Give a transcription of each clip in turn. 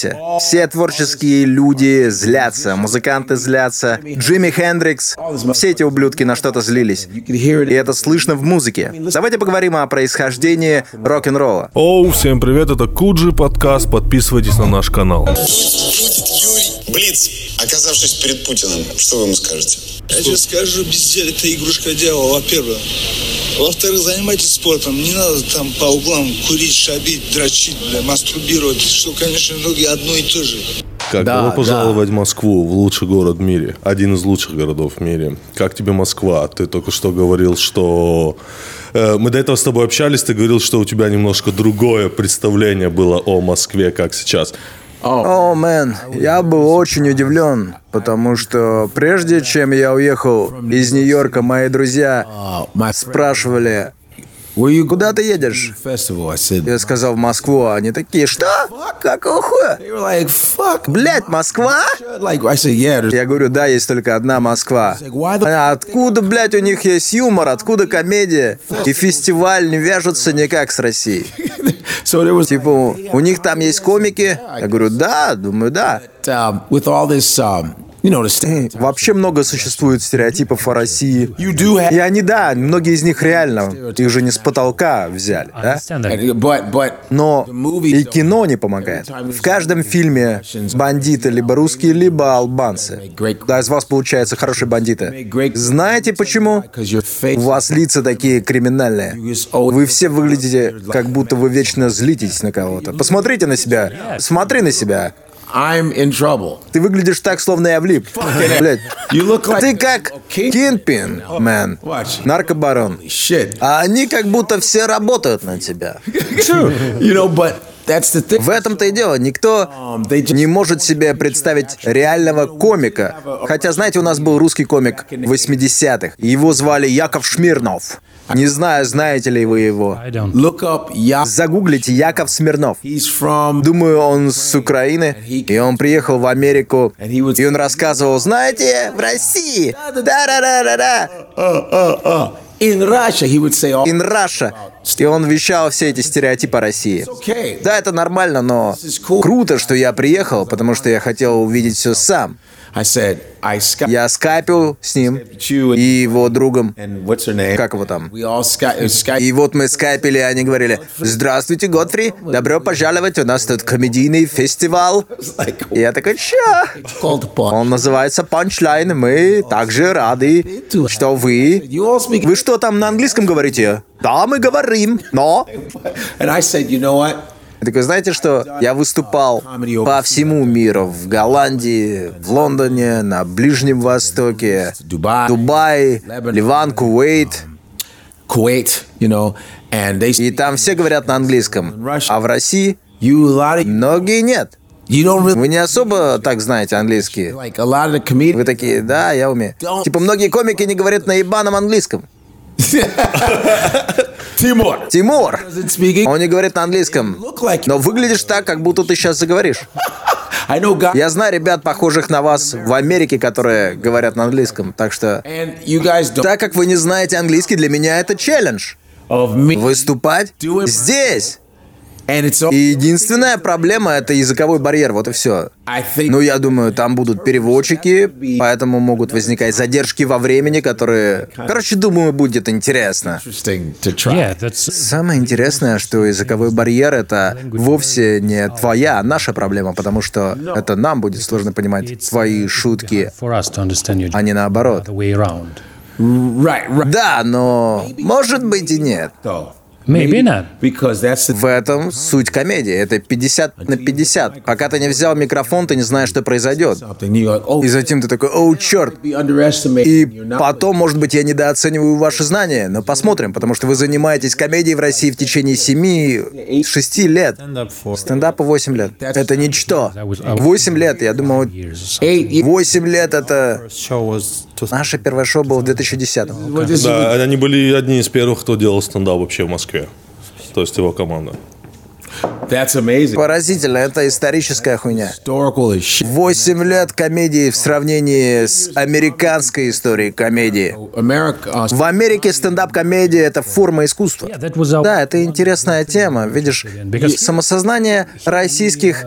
злимся. Все творческие люди злятся, музыканты злятся, Джимми Хендрикс, все эти ублюдки на что-то злились. И это слышно в музыке. Давайте поговорим о происхождении рок-н-ролла. Оу, всем привет, это Куджи подкаст, подписывайтесь на наш канал. Блиц, оказавшись перед Путиным, что вы ему скажете? Я тебе скажу, безделие это игрушка дьявола, во-первых. Во-вторых, занимайтесь спортом. Не надо там по углам курить, шабить, дрочить, бля, мастурбировать, что, конечно, ноги одно и то же. Как Да, добро пожаловать в Москву, в лучший город в мире. Один из лучших городов в мире. Как тебе Москва? Ты только что говорил, что... э, мы до этого с тобой общались, ты говорил, что у тебя немножко другое представление было о Москве, как сейчас. О, мэн, я был очень удивлен, потому что прежде чем я уехал из Нью-Йорка, мои друзья спрашивали, куда ты едешь? Я сказал в Москву, они такие, что? Какого хуя? Блять, Москва? Я говорю, да, есть только одна Москва. Откуда, блядь, у них есть юмор, откуда комедия? И фестиваль не вяжутся никак с Россией. So was Типа, у них там есть комики? Я говорю, да, думаю, да. Вообще много существует стереотипов о России. И они, да, многие из них реально, их же не с потолка взяли, да? Но и кино не помогает. В каждом фильме бандиты либо русские, либо албанцы. Да, из вас получаются хорошие бандиты. Знаете почему? У вас лица такие криминальные. Вы все выглядите, как будто вы вечно злитесь на кого-то. Посмотрите на себя. Смотри на себя. I'm in trouble. Ты выглядишь так, словно я влип. Блядь. You look like Ты как Кинпин, мэн. Watch. Наркобарон. shit. А они как будто все работают на тебя. You know, but. В этом-то и дело. Никто Um, не может себе представить реального комика. Хотя, знаете, у нас был русский комик 80-х. Его звали Яков Шмирнов. Не знаю, знаете ли вы его. look up. Yeah, Загуглите Яков Смирнов. Думаю, он с Украины, и он приехал в Америку, и он рассказывал, знаете, в России, да-да-да-да-да, In Russia, he would say, "Oh, in Russia. И он вещал все эти стереотипы о России. okay." Да, это нормально, но круто, что я приехал, потому что я хотел увидеть все сам. Я скайпил с ним и его другом. Как его там? Skype. И вот мы скайпили, и они говорили, «Здравствуйте, Годфри, добро пожаловать, у нас тут комедийный фестиваль». like И я такой, upon. Он называется «Панчлайн», мы также рады, что вы... Вы что там на английском говорите? Да, мы говорим, но... Я такой, знаете что, я выступал по всему миру, в Голландии, в Лондоне, на Ближнем Востоке, Дубай, Ливан, Кувейт. Kuwait, you know, and they. И там все говорят на английском. А в России многие нет. Вы не особо так знаете английский. Вы такие, да, я умею. Типа многие комики не говорят на ебаном английском. Тимур, English. он не говорит на английском. Но выглядишь так, как будто ты сейчас заговоришь. Я знаю ребят, похожих на вас в Америке, которые говорят на английском. Так что, так как вы не знаете английский, для меня это челлендж. Выступать здесь. And it's all. И единственная проблема — это языковой барьер, вот и все. Ну, я думаю, там будут переводчики, поэтому могут возникать задержки во времени, которые... Короче, думаю, будет интересно. Самое интересное, что языковой барьер — это вовсе не твоя, а наша проблема, потому что это нам будет сложно понимать твои шутки, а не наоборот. Да, но может быть и нет. В этом суть комедии. Это 50 на 50. Пока ты не взял микрофон, ты не знаешь, что произойдет. oh, И затем ты такой, о, черт. И потом, может быть, я недооцениваю ваши знания, но посмотрим, потому что вы занимаетесь комедией в России в течение 7-6 лет. Стендапу 8 лет. Это ничто. 8 лет, я думал, years. 8 лет это... Наше первое шоу было в 2010-м. What is Да, они были одни из первых, кто делал стендап вообще в Москве. То есть его команда. That's amazing. Поразительно, это историческая хуйня. Historical as shit. 8 лет комедии в сравнении с американской историей комедии. Uh, В Америке стендап-комедия — это форма искусства. Да, это интересная тема. Видишь, самосознание российских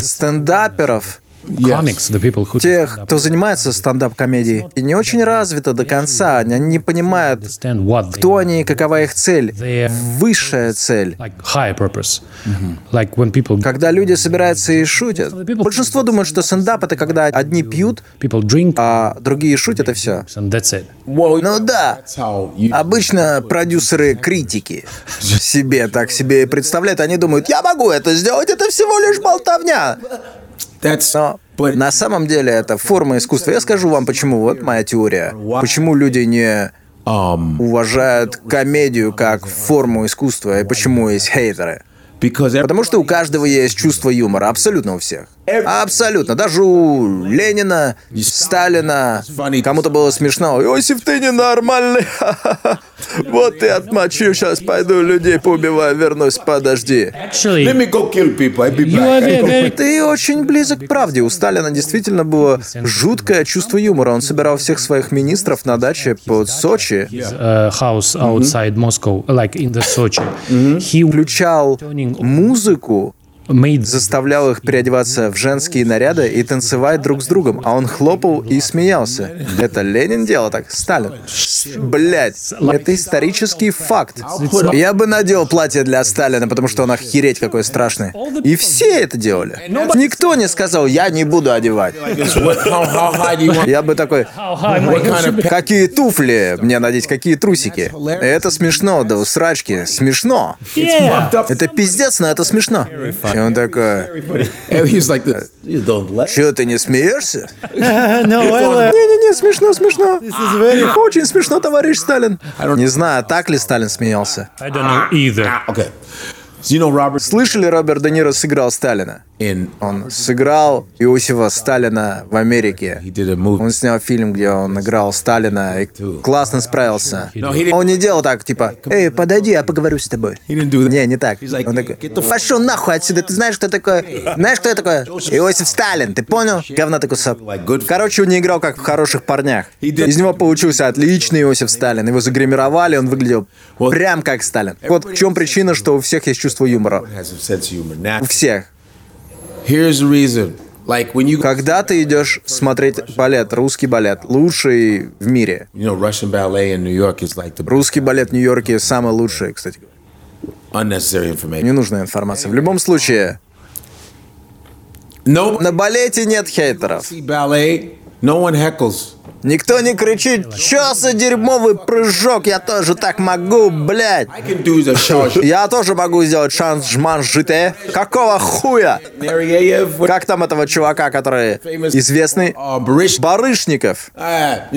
стендаперов, do тех, кто занимается стендап-комедией, и не очень развито до конца. Они не понимают, кто они и какова их цель. Высшая цель. people Когда люди собираются и шутят, большинство думают, что стендап — это когда одни пьют, а другие шутят, и все. Ну да, Обычно продюсеры критики себе так себе и представляют. Они думают, я могу это сделать, это всего лишь болтовня. Но на самом деле это форма искусства. Я скажу вам почему. Вот моя теория. Почему люди не уважают комедию как форму искусства и почему есть хейтеры. Потому что у каждого есть чувство юмора, абсолютно у всех. Абсолютно. Даже у Ленина, Сталина. Кому-то было смешно. Иосиф, ты ненормальный. Вот ты отмочил, сейчас пойду людей поубиваю, вернусь, подожди. Ты очень близок к правде. У Сталина действительно было жуткое чувство юмора. Он собирал всех своих министров на даче под Сочи, uh, house outside Moscow, like in the Sochi. He включал музыку, заставлял их переодеваться в женские наряды и танцевать друг с другом, а он хлопал и смеялся. Это Ленин делал так, Сталин. Блять, это исторический факт. Я бы надел платье для Сталина, потому что он охереть какой страшный. И все это делали. Никто не сказал, я не буду одевать. Я бы такой, какие туфли мне надеть, какие трусики. Это смешно, да усрачки, смешно. Это пиздец, но это смешно. И он такой, Че, ты не смеешься? no, Не-не-не, смешно, смешно. Очень смешно, товарищ Сталин. Не знаю, так ли Сталин смеялся. I don't know either. okay Слышали, Роберт Де Ниро сыграл Сталина? Он сыграл Иосифа Сталина в Америке. Он снял фильм, где он играл Сталина и классно справился. Он не делал так, типа, «Эй, подойди, я поговорю с тобой». Не, не так. Он такой, пошел нахуй отсюда, ты знаешь, кто такой? Знаешь, кто я такой? Иосиф Сталин, ты понял? Кусок. Like good- Короче, он не играл как в хороших парнях. Из него получился отличный Иосиф Сталин. Его загримировали, он выглядел прям как Сталин. Вот в чем причина, что у всех есть чувство юмора. humor now У всех. Когда ты идешь смотреть балет, русский балет, лучший в мире. Русский балет в Нью-Йорке самый лучший, кстати. Ненужная информация. В любом случае, на балете нет хейтеров. Никто не кричит, чё за дерьмовый прыжок, я тоже так могу, блядь. Я тоже могу сделать шанс жман жите. Какого хуя? Как там этого чувака, который известный? uh, Барышников. uh,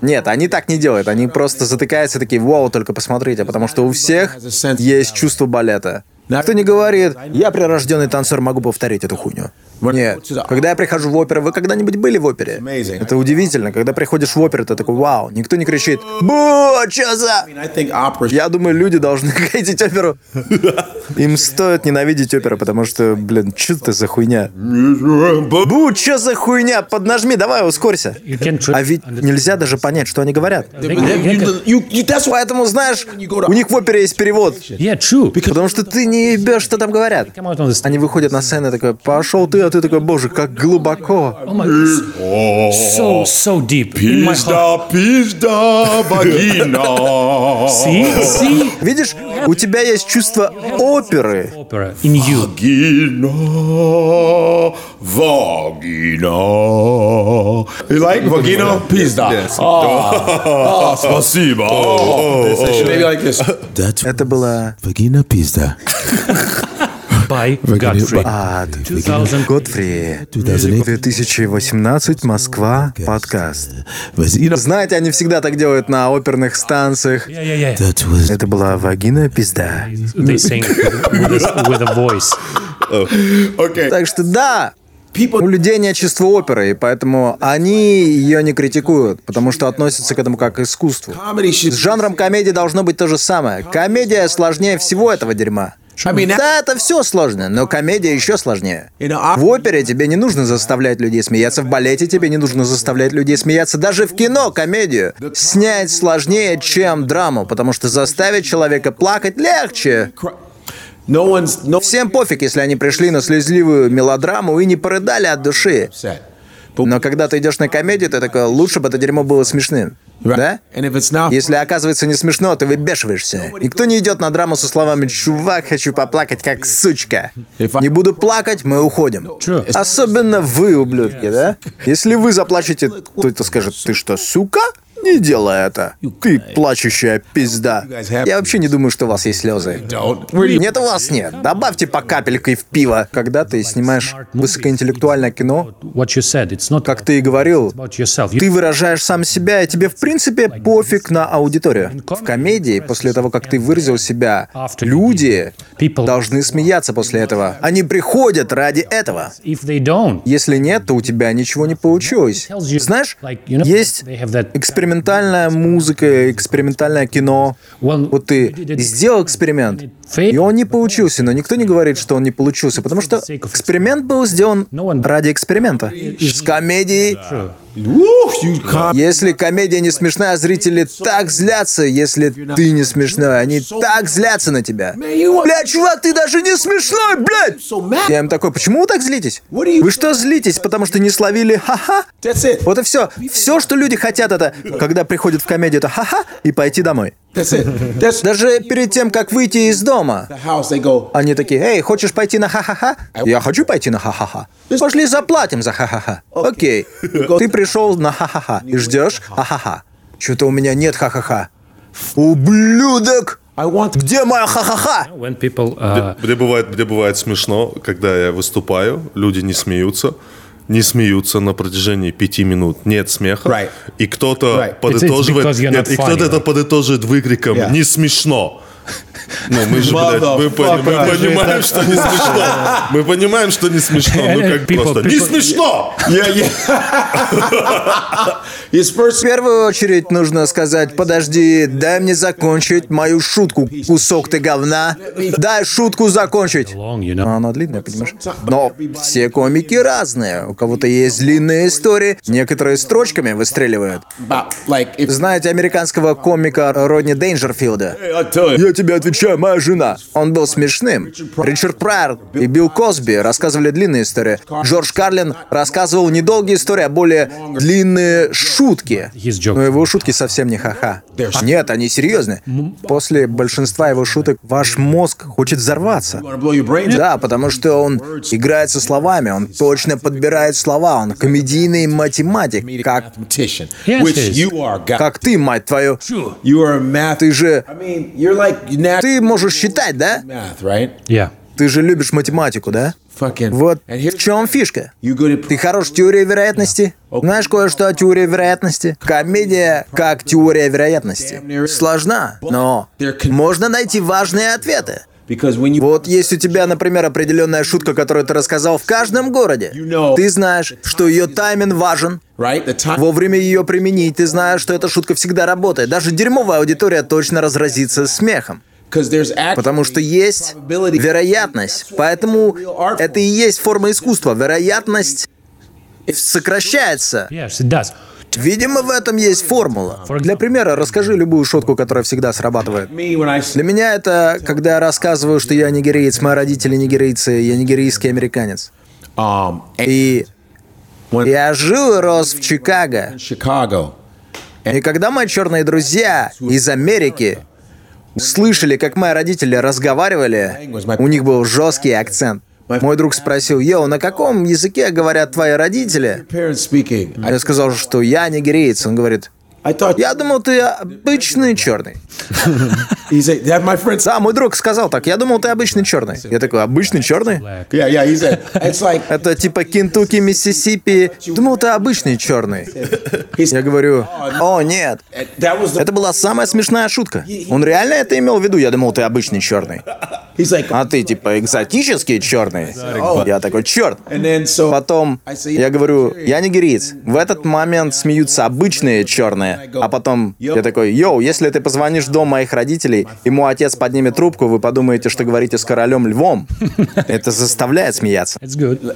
Нет, они так не делают. Они просто затыкаются такие, вау, только посмотрите. Потому что у всех есть чувство балета. Кто не говорит, я прирожденный танцор, могу повторить эту хуйню. Нет. Когда я прихожу в оперу, вы когда-нибудь были в опере? Это удивительно. Когда приходишь в оперу, ты такой, вау, никто не кричит, бу, чё за... Я думаю, люди должны хейтить оперу. Им стоит ненавидеть оперу, потому что, блин, что это за хуйня? Бу, что за хуйня? Поднажми, давай, ускорься. А ведь нельзя даже понять, что они говорят. Поэтому, знаешь, у них в опере есть перевод. Потому что ты не ебешь, что там говорят. Они выходят на сцену и такой, пошел ты, а ты такой, боже, как глубоко. Oh my, so so deep heart. пизда, вагина. See, see, Видишь, у тебя есть чувство оперы. opera in you. Like vagina? Pizda. Yes. Ah, спасибо. Maybe like this. That's Это было vagina pizda. By Godfrey. ад. 2000. Годфри. 2018, Москва, подкаст. Знаете, они всегда так делают на оперных станциях. Yeah, yeah, yeah. That was Это была вагина пизда. They sing with a, with a voice. okay. Так что да, у людей нет чувства оперы, и поэтому они ее не критикуют, потому что относятся к этому как к искусству. С жанром комедии должно быть то же самое. Комедия сложнее всего этого дерьма. Да, это все сложно, но комедия еще сложнее. В опере тебе не нужно заставлять людей смеяться, в балете тебе не нужно заставлять людей смеяться, даже в кино комедию снять сложнее, чем драму, потому что заставить человека плакать легче. Всем пофиг, если они пришли на слезливую мелодраму и не порыдали от души. Но когда ты идешь на комедию, ты такой, лучше бы это дерьмо было смешным. Да? Если оказывается не смешно, ты выбешиваешься. Никто не идет на драму со словами «Чувак, хочу поплакать, как сучка». Не буду плакать, мы уходим. Особенно вы, ублюдки, да? Если вы заплачете, то это скажет «Ты что, сука?» Не делай это. Ты плачущая пизда. Я вообще не думаю, что у вас есть слезы. Нет, у вас нет. Добавьте по капелькой в пиво. Когда ты снимаешь высокоинтеллектуальное кино, как ты и говорил, ты выражаешь сам себя, и тебе, в принципе, пофиг на аудиторию. В комедии, после того, как ты выразил себя, люди должны смеяться после этого. Они приходят ради этого. Если нет, то у тебя ничего не получилось. Знаешь, есть экспериментальная музыка, экспериментальное кино. Вот ты сделал эксперимент, и он не получился, но никто не говорит, что он не получился, потому что эксперимент был сделан ради эксперимента. С комедией. Если комедия не смешная, зрители так злятся, если ты не смешной. Они так злятся на тебя. Бля, чувак, ты даже не смешной, блядь! Я им такой, почему вы так злитесь? Вы что злитесь, потому что не словили ха-ха? Вот и все. Все, что люди хотят, это, когда приходят в комедию, это ха-ха и пойти домой. That's it. That's Даже перед тем, как выйти из дома, они такие, эй, хочешь пойти на ха-ха-ха? Я хочу пойти на ха-ха-ха. Пошли заплатим за ха-ха-ха. Окей. Ты пришел на ха-ха-ха и ждешь ха-ха-ха. Что-то у меня нет ха-ха-ха. Ублюдок! I want. Где моя ха-ха-ха? people uh, Мне бывает, мне бывает смешно, когда я выступаю, люди не смеются, не смеются на протяжении пяти минут. Нет смеха. Right. И кто-то Right. подытоживает, It's- it's нет, not и кто-то funny, это right? подытоживает выкриком Yeah. «Не смешно». Ну, мы же, блядь, мы, пони- мы Motherfucker. понимаем, что не смешно. Мы понимаем, что не смешно. Ну, как People- просто «Не people- смешно!» Yeah, yeah. His В first. первую очередь нужно сказать, подожди, дай мне закончить мою шутку, кусок ты говна. Дай шутку закончить. long, you know. А Она длинная, понимаешь? Но все комики разные. У кого-то есть длинные истории, некоторые строчками выстреливают. About, like, if. Знаете американского комика Родни Дейнджерфилда? I tell you. Я тебе отвечаю, моя жена. Он был смешным. Ричард Прайер и Билл Косби рассказывали длинные истории. Джордж Карлин рассказывал недолгие истории, а более длинные шутки. Но его шутки совсем не ха-ха. Нет, они серьезные. После большинства его шуток ваш мозг хочет взорваться. Да, потому что он играет со словами, он точно подбирает слова, он комедийный математик, как, как ты, мать твою. You are a math. Ты же, Ты можешь считать, да? math, right? Yeah. Ты же любишь математику, да? Fucking. Вот в чем фишка. Ты хорош в теории вероятности? Знаешь кое-что о теории вероятности? Комедия как теория вероятности. Сложна, но можно найти важные ответы. Because when you Вот есть у тебя, например, определенная шутка, которую ты рассказал в каждом городе. Ты знаешь, что ее тайминг важен. right the time Вовремя ее применить, ты знаешь, что эта шутка всегда работает. Даже дерьмовая аудитория точно разразится смехом. Потому что есть вероятность. Поэтому это и есть форма искусства. Вероятность сокращается. Видимо, в этом есть формула. Для примера, расскажи любую шутку, которая всегда срабатывает. Для меня это, когда я рассказываю, что я нигериец, мои родители нигерийцы, я нигерийский американец. um И я жил и рос в Чикаго. И когда мои черные друзья из Америки слышали, как мои родители разговаривали, у них был жесткий акцент. Мой друг спросил, «Йоу, на каком языке говорят твои родители?» Я сказал, что я нигериец. Он говорит, я думал, ты обычный черный. Да, мой друг сказал так, я думал, ты обычный черный. Я такой, обычный черный? Black. yeah yeah he said it's like Это типа Кентукки, Миссисипи. Думал, ты обычный черный. Я говорю, о, нет. Это была самая смешная шутка. Он реально это имел в виду? Я думал, ты обычный черный. А ты типа экзотический черный? Я такой, черт. Потом я говорю, я нигериец. В этот момент смеются обычные черные. А потом я такой, йоу, если ты позвонишь в дом моих родителей, и мой отец поднимет трубку, вы подумаете, что говорите с королем львом. Это заставляет смеяться.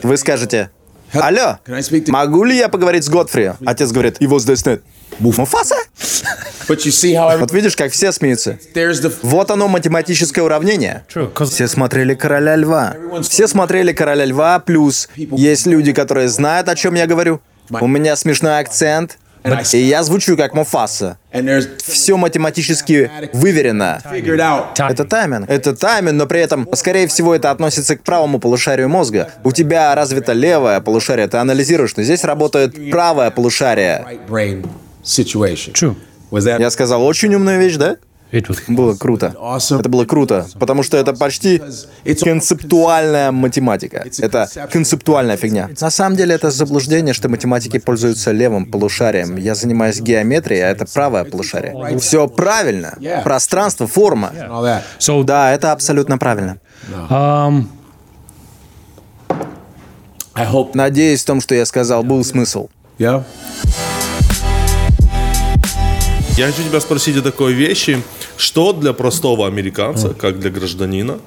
Вы скажете, алло, могу ли я поговорить с Годфри? Отец говорит, его здесь нет. Муфаса? Вот видишь, как все смеются. Вот оно, математическое уравнение. Все смотрели «Короля льва». Все смотрели «Короля льва», плюс есть люди, которые знают, о чем я говорю. У меня смешной акцент, и я звучу как there's Все математически выверено. Это тайминг. Это тайминг, но при этом, скорее всего, это относится к правому полушарию мозга. У тебя развито левое полушарие, ты анализируешь, но здесь работает правое полушарие. True. Я сказал очень умную вещь, да? Было круто. Это было круто, потому что это почти концептуальная математика. Это концептуальная фигня. На самом деле это заблуждение, что математики пользуются левым полушарием. Я занимаюсь геометрией, а это правое полушарие. Все правильно. Пространство, форма. Да, это абсолютно правильно. um. Надеюсь, в том, что я сказал, был смысл. Я хочу тебя спросить о такой вещи. Что для простого американца, как для гражданина,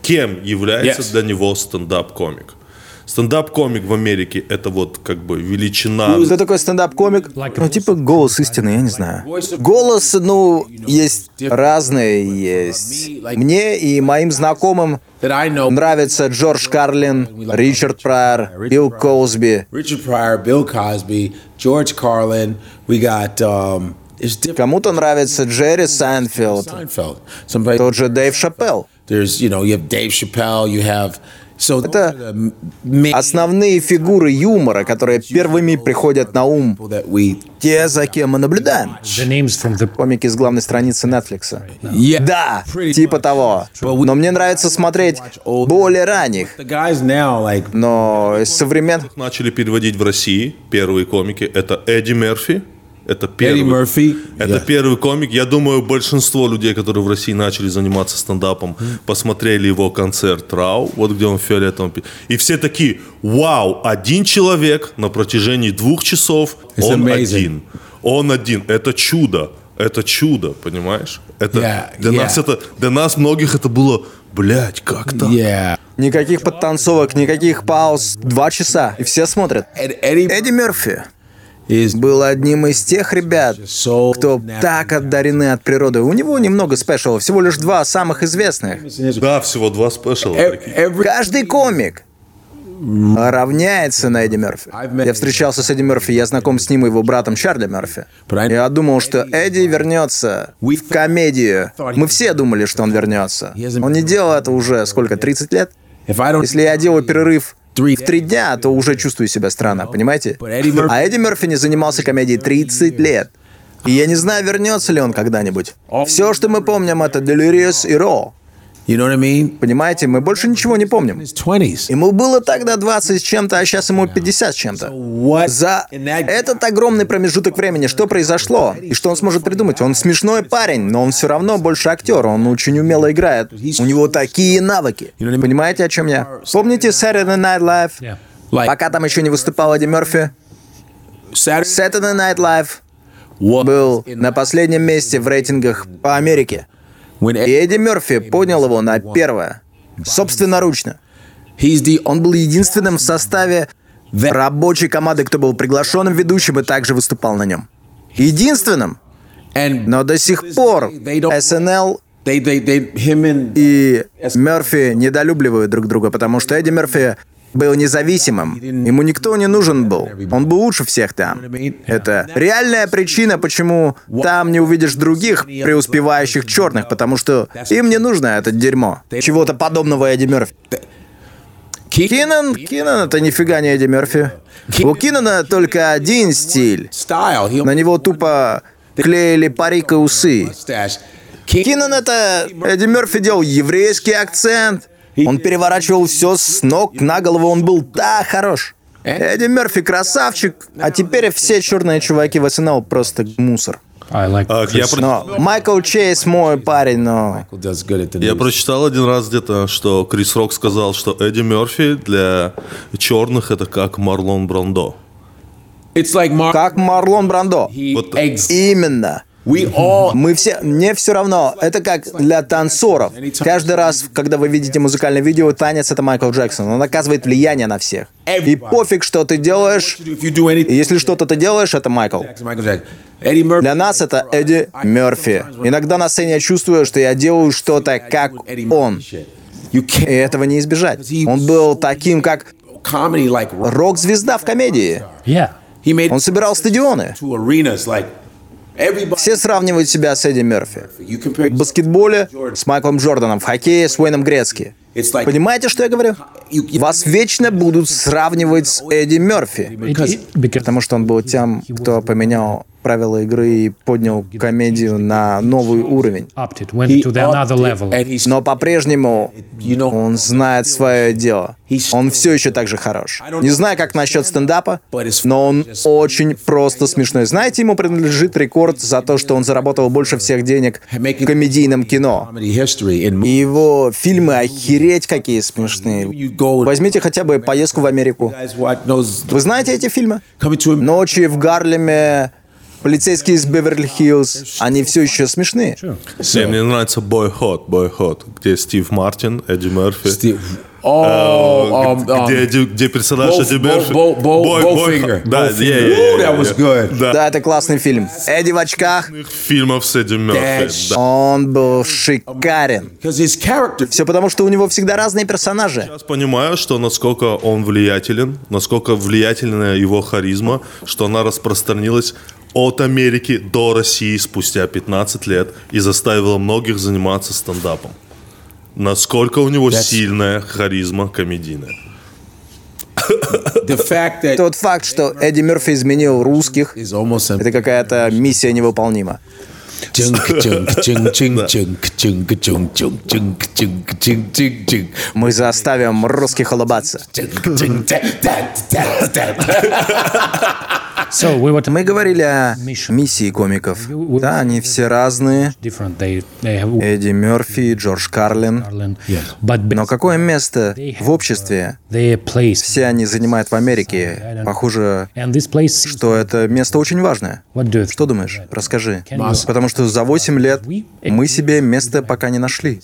кем является Yes. для него стендап-комик? Стендап-комик в Америке – это вот как бы величина. Кто такой стендап-комик? Ну, типа голос истины, я не знаю. Голос, ну, есть разные, есть. Мне и моим знакомым нравится Джордж Карлин, Ричард Прайер, Билл Коузби. Richard Pryor, Bill Cosby, George Carlin. We got um. Кому-то нравится Джерри Сайнфилд, тот же Дэйв Шапелл. Это Основные фигуры юмора, которые первыми приходят на ум, те, за кем мы наблюдаем. Комики с главной страницы Netflix. Yeah. Да, типа того. Но мне нравится смотреть более ранних. Но из современных... Начали переводить в России первые комики. Это Эдди Мерфи. Это первый. Eddie Murphy. Это Yeah. первый комик. Я думаю, большинство людей, которые в России начали заниматься стендапом, посмотрели его концерт Рау, вот где он в фиолетовом. пи- И все такие, вау, один человек на протяжении двух часов, It's он amazing. один. Он один. Это чудо. Это чудо, понимаешь? Это Yeah, для yeah. нас это для нас многих это было, блядь, как так? yeah. Никаких подтанцовок, никаких пауз. Два часа. И все смотрят. Eddie Эдди Мерфи был одним из тех ребят, кто так отдарены от природы. У него немного спешалов, всего лишь два самых известных. Да, всего два спешала. Таких. Every Каждый комик равняется на Эдди Мерфи. Я встречался с Эдди Мерфи, я знаком с ним и его братом Чарли Мерфи. Я думал, что Эдди вернется в комедию. Мы все думали, что он вернется. Он не делал это уже сколько, 30 лет? Если я делаю перерыв в три дня, то уже чувствую себя странно, понимаете? А Эдди Мерфи не занимался комедией 30 лет. И я не знаю, вернется ли он когда-нибудь. Все, что мы помним, это Delirious и Raw. Понимаете, мы больше ничего не помним. Ему было тогда 20 с чем-то, а сейчас ему 50 с чем-то. За этот огромный промежуток времени что произошло? И что он сможет придумать? Он смешной парень, но он все равно больше актер. Он очень умело играет. У него такие навыки. Понимаете, о чем я? Помните Saturday Night Live? Пока там еще не выступал Эдди Мерфи, Saturday Night Live был на последнем месте в рейтингах по Америке. И Эдди Мерфи поднял его на первое. Собственноручно. Он был единственным в составе рабочей команды, кто был приглашенным ведущим и также выступал на нем. Единственным. Но до сих пор СНЛ и Мерфи недолюбливают друг друга, потому что Эдди Мерфи был независимым. Ему никто не нужен был. Он был лучше всех там. Это реальная причина, почему там не увидишь других преуспевающих черных, потому что им не нужно это дерьмо. Чего-то подобного Эдди Мерфи. Кинан, Кинан это нифига не Эдди Мерфи. У Кинана только один стиль. На него тупо клеили парик и усы. Кинан это... Эдди Мерфи делал еврейский акцент. Он переворачивал все с ног на голову, он был так хорош. Эдди Мерфи красавчик, а теперь все черные чуваки в СНЛ просто мусор. Like А, я, про- Но Майкл Чейз мой парень, но... я прочитал один раз где-то, что Крис Рок сказал, что Эдди Мерфи для черных это как Марлон Брандо. It's like Mark. Как Марлон Брандо. He Вот- Именно. Мы все, мне все равно, это как для танцоров. Каждый раз, когда вы видите музыкальное видео, танец это Майкл Джексон. Он оказывает влияние на всех. И пофиг, что ты делаешь, если что-то ты делаешь, это Майкл. Для нас это Эдди Мерфи. Иногда на сцене я чувствую, что я делаю что-то как он. И этого не избежать. Он был таким, как рок-звезда в комедии. Он собирал стадионы. Все сравнивают себя с Эдди Мерфи. В баскетболе с Майклом Джорданом, в хоккее с Уэйном Грецки. Понимаете, что я говорю? Вас вечно будут сравнивать с Эдди Мерфи. Потому что он был тем, кто поменял правила игры и поднял комедию на новый уровень. Но по-прежнему он знает свое дело. Он все еще так же хорош. Не знаю, как насчет стендапа, но он очень просто смешной. Знаете, ему принадлежит рекорд за то, что он заработал больше всех денег в комедийном кино. И его фильмы охереть какие смешные. Возьмите хотя бы поездку в Америку. Вы знаете эти фильмы? Ночи в Гарлеме, полицейские из Беверли-Хиллз, они все еще смешные. Не, мне нравится Boyhood, Boyhood, где Стив Мартин, Эдди Мерфи. Oh, um, где, um, где, где персонаж Эдди Мерфи. Bowfinger. Да, that was good. Да. Да, это классный фильм. Эдди в очках, Фильмов с Эдди Мерфи. Да. он был шикарен. Все потому, что у него всегда разные персонажи. Сейчас понимаю, что насколько он влиятелен, насколько влиятельна его харизма, что она распространилась от Америки до России спустя 15 лет и заставила многих заниматься стендапом. Насколько у него сильная харизма комедийная. the fact that Тот факт, что Эдди Мерфи изменил русских, это какая-то миссия невыполнима. Мы заставим русских улыбаться. Мы говорили о миссии комиков. Да, они все разные. Эдди Мерфи, Джордж Карлин. Но какое место в обществе все они занимают в Америке? Похоже, что это место очень важное. Что думаешь? Расскажи. Потому что за 8 лет мы себе место пока не нашли.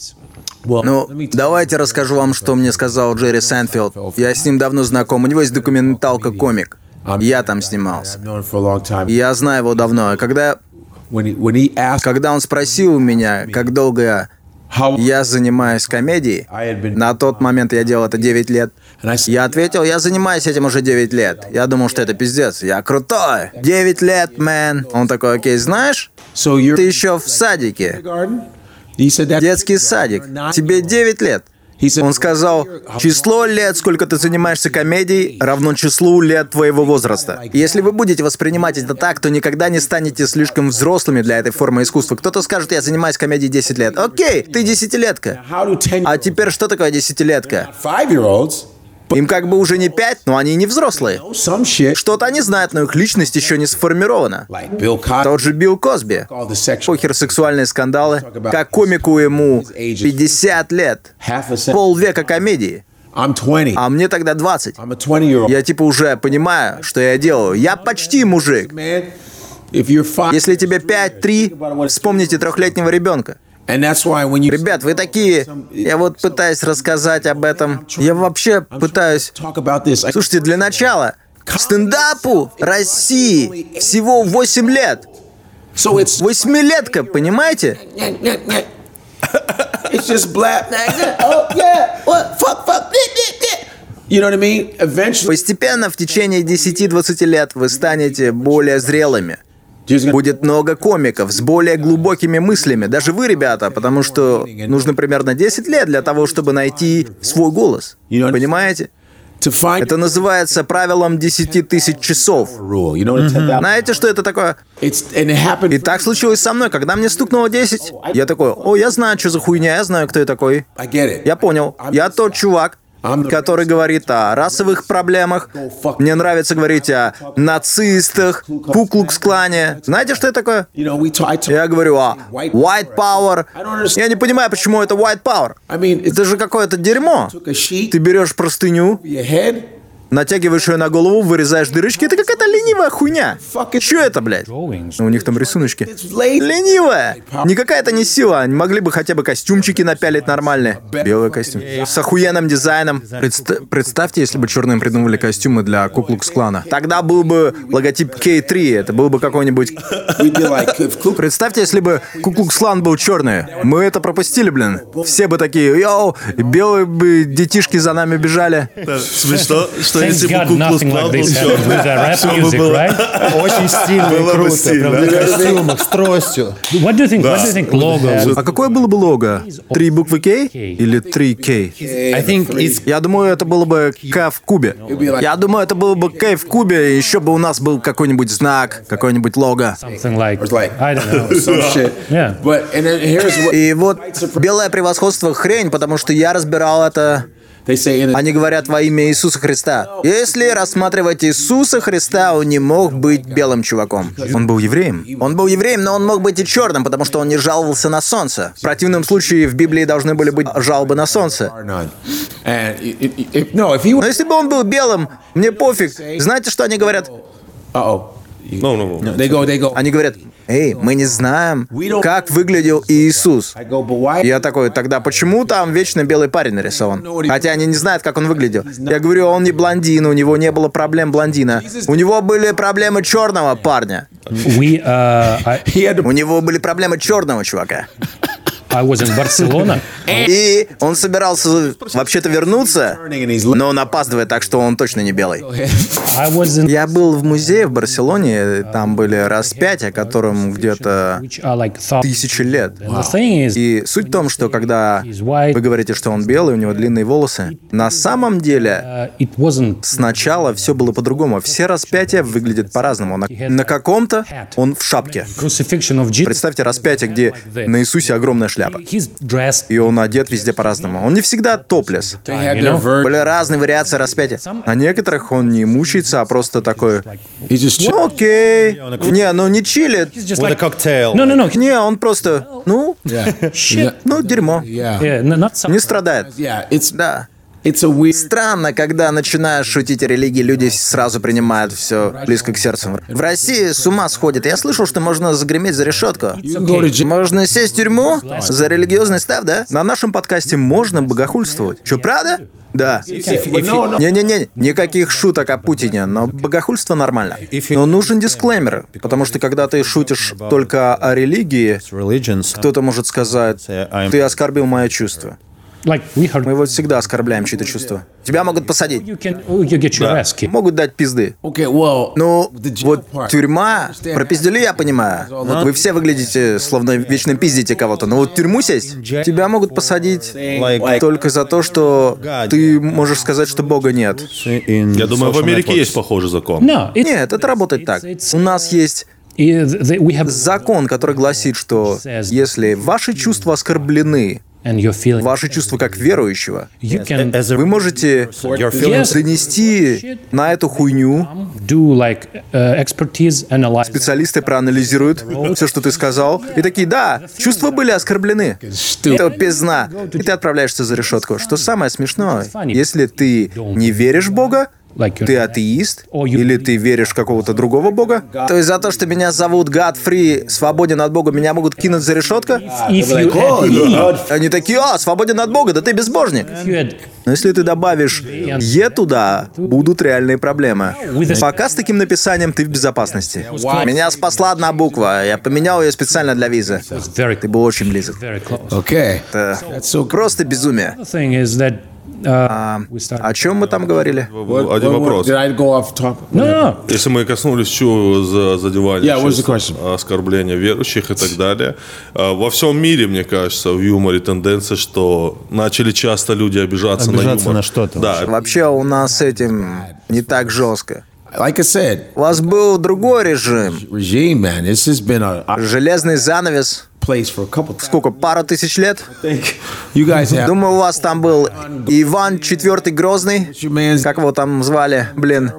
Ну, давайте расскажу вам, что мне сказал Джерри Сэнфилд. Я с ним давно знаком. У него есть документалка «Комик». Я там снимался. Я знаю его давно. И когда, когда он спросил у меня, как долго я, я занимаюсь комедией, на тот момент я делал это 9 лет. Я ответил, я занимаюсь этим уже 9 лет. Я думал, что это пиздец. Я крутой. 9 лет, мэн. Он такой, окей, знаешь, ты еще в садике. Детский садик. Тебе 9 лет. Он сказал, число лет, сколько ты занимаешься комедией, равно числу лет твоего возраста. Если вы будете воспринимать это так, то никогда не станете слишком взрослыми для этой формы искусства. Кто-то скажет, я занимаюсь комедией 10 лет. Окей, ты десятилетка. how do 10 А теперь что такое десятилетка? Им как бы уже не пять, но они не взрослые. Что-то они знают, но их личность еще не сформирована. Тот же Билл Косби. Похер сексуальные скандалы. Как комику ему 50 лет. Полвека комедии. I'm 20. А мне тогда 20. I'm a 20-year-old. Я типа уже понимаю, что я делаю. Я почти мужик. Если тебе 5-3, вспомните трехлетнего ребенка. Ребят, вы такие... Я вот пытаюсь рассказать об этом. Я вообще пытаюсь... Слушайте, для начала, стендапу России всего 8 лет. Восьмилетка, понимаете? it's just black. oh yeah, what fuck fuck. You know what I mean? Eventually, Постепенно, в течение 10-20 лет, вы станете более зрелыми. Будет много комиков с более глубокими мыслями. Даже вы, ребята, потому что нужно примерно 10 лет для того, чтобы найти свой голос. Понимаете? Это называется правилом 10 тысяч часов. I'm Знаете, что это такое? И так случилось со мной, когда мне стукнуло 10. Я такой, о, я знаю, что за хуйня, я знаю, кто я такой. Я понял. Я тот чувак, который говорит о расовых проблемах. Мне нравится говорить о нацистах, куклукс-клане. Знаете, что это такое? Я говорю о white power. Я не понимаю, почему это white power. Это же какое-то дерьмо. Ты берешь простыню. Натягиваешь ее на голову, вырезаешь дырочки. Это какая-то ленивая хуйня. Что это, блядь? drawings. У них там рисуночки. Ленивая! Никакая это не сила. Они могли бы хотя бы костюмчики напялить нормальные. Белый костюм. С охуенным дизайном. Представ- представьте, если бы черным придумали костюмы для Куклукс Клана. Тогда был бы логотип K3. Это был бы какой-нибудь... Представьте, если бы Куклукс Клан был черный. Мы это пропустили, блин. Все бы такие, йоу, белые бы детишки за нами бежали. Смешно, что если бы Куклус rap всё бы music, было- right? Очень стильно и круто. на костюмах, с тростью. What do you think? What do you think logo? А какое было бы лого? Три буквы K или три K? I think it's Я думаю, это было бы К в кубе. Я думаю, это было бы К в кубе, и еще бы у нас был какой-нибудь знак, какой-нибудь лого. Something like, like I don't know. some shit. Yeah. But and then here's what И вот белое превосходство хрень, потому что я разбирал это. Они говорят во имя Иисуса Христа. Если рассматривать Иисуса Христа, он не мог быть белым чуваком. Он был евреем. Он был евреем, но он мог быть и черным, потому что он не жаловался на солнце. В противном случае в Библии должны были быть жалобы на солнце. Но если бы он был белым, мне пофиг. Знаете, что они говорят? uh-oh. No, no, no. They go, they go. Они говорят, эй, мы не знаем, как выглядел Иисус. Я такой, тогда почему там вечно белый парень нарисован? Хотя они не знают, как он выглядел. Я говорю, он не блондин, у него не было проблем блондина. У него были проблемы черного парня. We, uh, I, У него были проблемы черного чувака. I was in Barcelona. И он собирался вообще-то вернуться, но он опаздывает, так что он точно не белый. In Я был в музее в Барселоне, там были распятия, которым где-то тысячи лет. Is, И суть в том, что когда вы говорите, что он белый, у него длинные волосы, на самом деле Uh, сначала все было по-другому. Все распятия выглядят по-разному. На, на каком-то он в шапке. Представьте распятие, где на Иисусе огромная шляпа. Dressed. И он одет везде по-разному. Он не всегда топлес. Были разные вариации распятия. На некоторых он не мучается, а просто такой, ну окей. Не, ну не чилит. Не, он просто, ну, ну дерьмо. Не страдает. Да. Странно, когда начинаешь шутить о религии, люди сразу принимают все близко к сердцу. В России с ума сходит. Я слышал, что можно загреметь за решетку. Можно сесть в тюрьму за религиозный став, да? На нашем подкасте можно богохульствовать. Что, правда? Да. Не-не-не, никаких шуток о Путине, но богохульство нормально. Но нужен дисклеймер, потому что когда ты шутишь только о религии, кто-то может сказать, ты оскорбил мое чувство. Мы вот всегда оскорбляем чьи-то чувства. Тебя могут посадить. Oh, kicked. Могут дать пизды. Ну, вот тюрьма, про пиздюли я понимаю. Вы все выглядите, словно вечно пиздите кого-то. Но вот в тюрьму сесть, тебя могут посадить только за то, что ты можешь сказать, что Бога нет. Я думаю, в Америке есть похожий закон. Нет, это работает так. У нас есть закон, который гласит, что если ваши чувства оскорблены, ваши чувства как верующего, You can As a вы можете your feelings Yes. донести на эту хуйню do like uh. Специалисты проанализируют все, что ты сказал, и такие, да, чувства были оскорблены. Это пизна. И ты отправляешься за решетку. Что самое смешное, если ты не веришь в Бога, ты атеист, you- или ты веришь в какого-то другого бога, то есть за то, что меня зовут God Free, свободен от Бога, меня могут кинуть за had, Они такие, а, свободен от Бога, да ты безбожник. Но если ты добавишь «е» туда, будут реальные проблемы. Пока с таким написанием ты в безопасности. Меня спасла одна буква, я поменял ее специально для визы. Ты был очень близок. close. Okay. Это просто безумие. We started. О чем мы там говорили? What- Один вопрос. No, no. Если мы коснулись чего за задевания, Yeah, оскорбления верующих и так далее, а, во всем мире, мне кажется, в юморе тенденция, что начали часто люди обижаться, на Обижаться юмор. на что-то. Да, Вообще у нас с этим не так жестко. Like I said, У вас был другой режим. regime, man. This has been a, a Железный занавес. place for a couple. Сколько, пару тысяч лет? You guys have Думаю, у вас там был Иван IV Грозный. Как его там звали? Блин.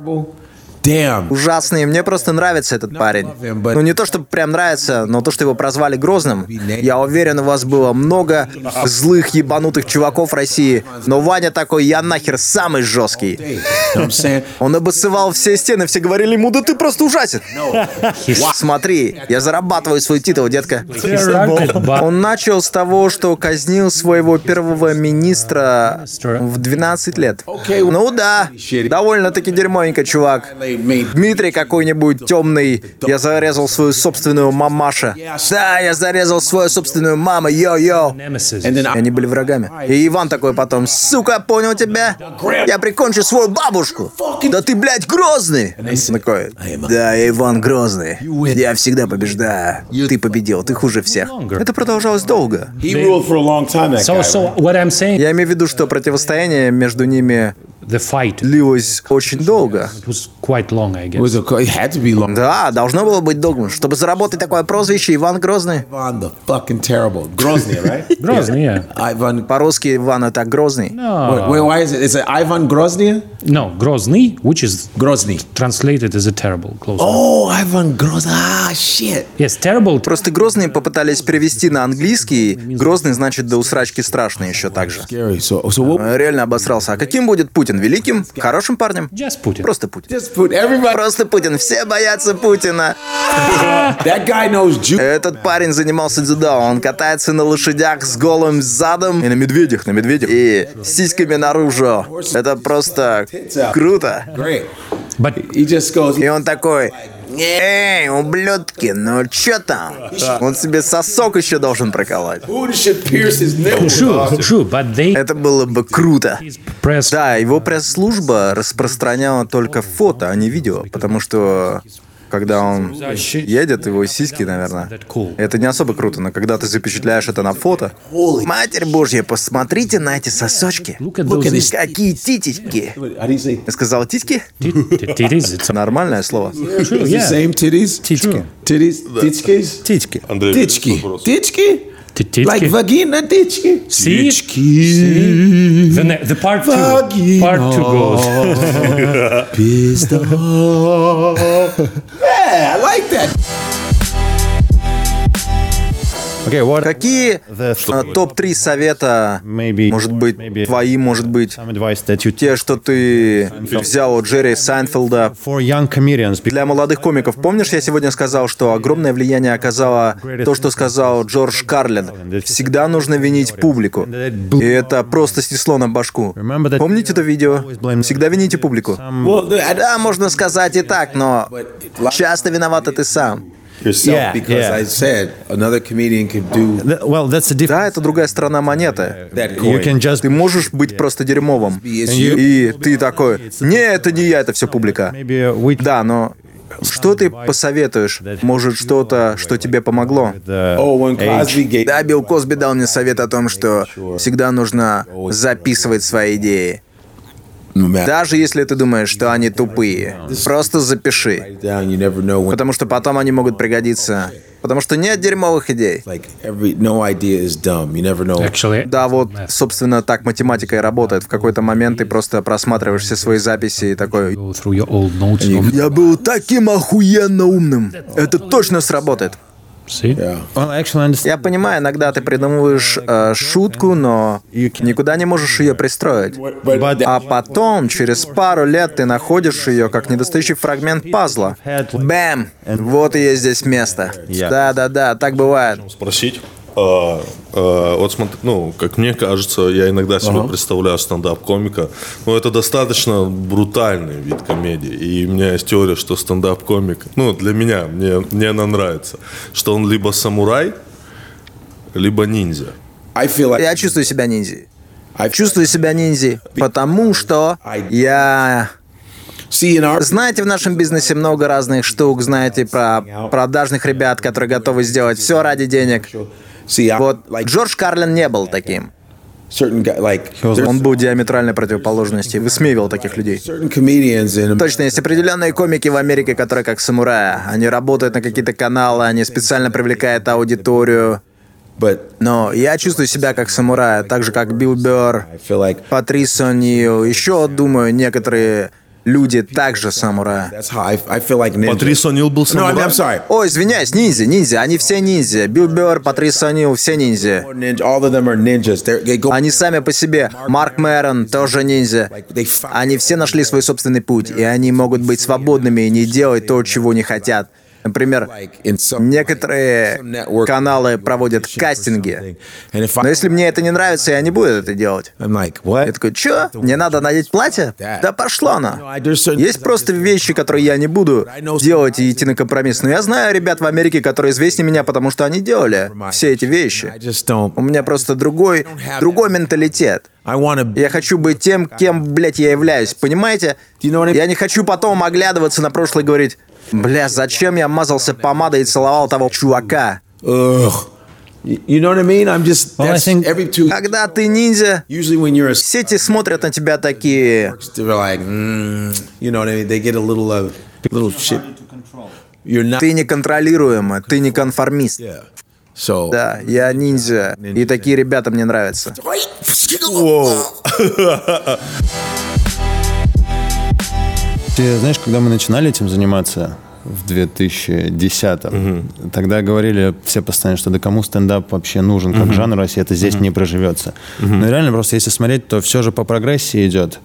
Damn. ужасный. Мне просто нравится этот парень. Ну, не то, чтобы прям нравится, но то, что его прозвали Грозным. Я уверен, у вас было много злых, ебанутых чуваков в России. Но Ваня такой, я нахер самый жесткий. Он обоссывал все стены, все говорили ему, да ты просто ужасен. Смотри, я зарабатываю свой титул, детка. Он начал с того, что казнил своего первого министра в 12 лет. Ну да, довольно-таки дерьмовенько, чувак. Дмитрий какой-нибудь темный. Я зарезал свою собственную мамаша. Да, я зарезал свою собственную маму, йо-йо. И они были врагами. И Иван такой потом, сука, понял тебя? Я прикончу свою бабушку. Да ты, блядь, грозный. Такой, да, я Иван Грозный. Я всегда побеждаю. Ты победил, ты хуже всех. Это продолжалось долго. Я имею в виду, что противостояние между ними the fight длилось очень долго. it was quite long, I It guess. was a, it had to be long. Да, должно было быть долго. Чтобы заработать такое прозвище Иван Грозный. Ivan the fucking terrible. Grozny, right? Yeah. Ivan. По-русски Иван это Грозный. Wait, why is it? Is it Ivan Grozny? No, Grozny, which is Grozny. translated as a terrible. Close. Oh, Ivan Grozny. Ah, shit. Yes, terrible. Просто Грозный попытались перевести на английский. Грозный значит до усрачки страшный еще так же. Scary. So, so what? Э, Реально обосрался. А каким будет Путин? Великим? Хорошим парнем? Just Putin. Просто Путин. Just put everybody. Просто Путин. Все боятся Путина. That guy knows Jew. Этот парень занимался дзюдо. Он катается на лошадях с голым задом. И на медведях, на медведях. И с сиськами наружу. Это просто круто. И он такой, Эй, ублюдки, ну чё там? Он себе сосок еще должен проколоть. True, true. But they Это было бы круто. Да, его пресс-служба распространяла только фото, а не видео, потому что когда он едет, его сиськи, наверное, это не особо круто, но когда ты запечатляешь это на фото... Матерь Божья, посмотрите на эти сосочки. Какие say? Я сказал титьки? Нормальное слово. Титьки. Titchki. вопрос. Titchki? Titki. Like vagina? See? See? The, ne- the part two. Vagina. Part two goes. Pissed Amen. Какие а, топ-3 совета, maybe может быть, maybe твои, может быть, те, что ты взял у Джерри Сайнфилда для молодых комиков. Помнишь, я сегодня сказал, что огромное влияние оказало то, что сказал Джордж Карлин. Всегда нужно винить публику. И это просто снесло на башку. Помните это видео? Всегда вините публику. Да, можно сказать и так, но часто виноват ты сам. Yourself Yeah, because yeah. I said another comedian could do well that's the Да, difference. это другая сторона монеты. You can just Ты можешь быть просто дерьмовым. You. И ты такой, не, это не я, это все публика. we Да, но что ты посоветуешь? Может, что-то, что тебе помогло? Oh, Да, Билл Косби дал мне совет о том, что всегда нужно записывать свои идеи. Matter Даже если ты думаешь, что они тупые. Просто запиши. Потому что потом они могут пригодиться. Потому что нет дерьмовых идей. Actually, Да, вот, собственно, так математика и работает. В какой-то момент ты просто просматриваешь все свои записи и такой... Я был таким охуенно умным. Это точно сработает. Я понимаю, иногда ты придумываешь э, шутку, но никуда не можешь ее пристроить. А потом, через пару лет, ты находишь ее как недостающий фрагмент пазла. Бэм! Вот и есть здесь место. Да-да-да, так бывает. Спросить. А, а, вот смотри, ну, как мне кажется, я иногда себе представляю стендап-комика, но это достаточно брутальный вид комедии. И у меня есть теория, что стендап-комик, ну, для меня, мне, мне она нравится, что он либо самурай, либо ниндзя. I feel like Я чувствую себя ниндзей. I Чувствую себя ниндзей, потому что я... see in our Знаете, в нашем бизнесе много разных штук. Знаете про продажных ребят, которые готовы сделать все ради денег. Вот Джордж Карлин не был таким. Он был диаметральной противоположностью, высмеивал таких людей. Точно, есть определенные комики в Америке, которые как самурая. Они работают на какие-то каналы, они специально привлекают аудиторию. Но я чувствую себя как самурая, так же как Билл Берр, like Патрис О'Нил, еще, думаю, некоторые люди также самураи. Патрис О'Нил был sorry. Ой, извиняюсь, ниндзя, ниндзя, они все ниндзя. Билл Бёрр, Патрис О'Нил, все ниндзя. Они сами по себе. Марк Мэрон тоже ниндзя. Они все нашли свой собственный путь, и они могут быть свободными и не делать то, чего не хотят. Например, некоторые каналы проводят кастинги. Но если мне это не нравится, я не буду это делать. Я такой, чё? Мне надо надеть платье? Да пошло оно. Есть просто вещи, которые я не буду делать и идти на компромисс. Но я знаю ребят в Америке, которые известнее меня, потому что они делали все эти вещи. У меня просто другой, другой менталитет. Я хочу быть тем, кем, блядь, я являюсь. Понимаете? Я не хочу потом оглядываться на прошлое и говорить, бля, зачем я мазался помадой и целовал того чувака? Ugh. You know what I mean? I'm just. Well, I think- every two. Когда ты ниндзя, Usually when you're a сети смотрят на тебя такие... they're like, mm, you know what I mean? They get a little, uh, little shit. You're not. Ты неконтролируемый, ты не конформист. Yeah. So. Да, я ниндзя, и такие ребята мне нравятся. Ты знаешь, когда мы начинали этим заниматься в 2010-м, тогда говорили все постоянно, что да кому стендап вообще нужен как жанр, если это здесь не проживется. Но реально просто если смотреть, то все же по прогрессии идет.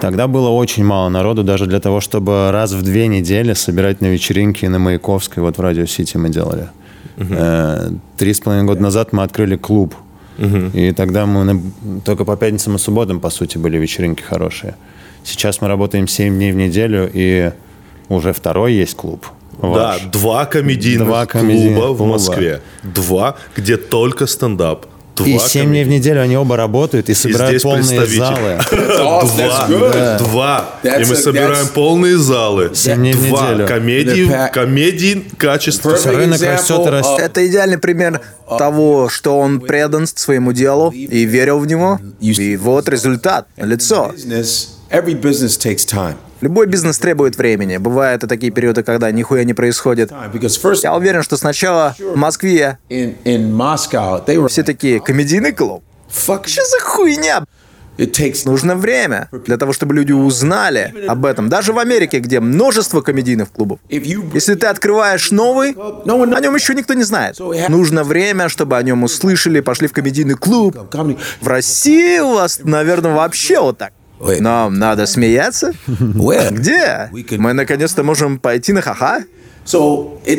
Тогда было очень мало народу даже для того, чтобы раз в две недели собирать на вечеринки на Маяковской, вот в Радио Сити мы делали. Э, Три с половиной года назад мы открыли клуб. И тогда мы на- только по пятницам и субботам, по сути, были вечеринки хорошие. Сейчас мы работаем 7 дней в неделю, и уже второй есть клуб. Да, Ваш. два комедийных Два клуба комедийных в клуба. Москве. Два, где только стендап. Два И 7 дней в неделю они оба работают и И собирают здесь полные залы. Два. Два. И мы собираем полные залы. Семь дней в Два. неделю. Комедии, качество. Perfect Рынок растет и of- растет. Это идеальный пример того, что он предан своему делу и верил в него. И вот результат, лицо. Every business takes time. Любой бизнес требует времени. Бывают и такие периоды, когда нихуя не происходит. Я уверен, что сначала в Москве все такие комедийный клуб. fuck. Что за хуйня? It takes Нужно время для того, чтобы люди узнали об этом. Даже в Америке, где множество комедийных клубов. Если ты открываешь новый, о нем еще никто не знает. Нужно время, чтобы о нем услышали, пошли в комедийный клуб. В России у вас, наверное, вообще вот так. Нам надо смеяться? Где? Мы наконец-то можем пойти на ха-ха?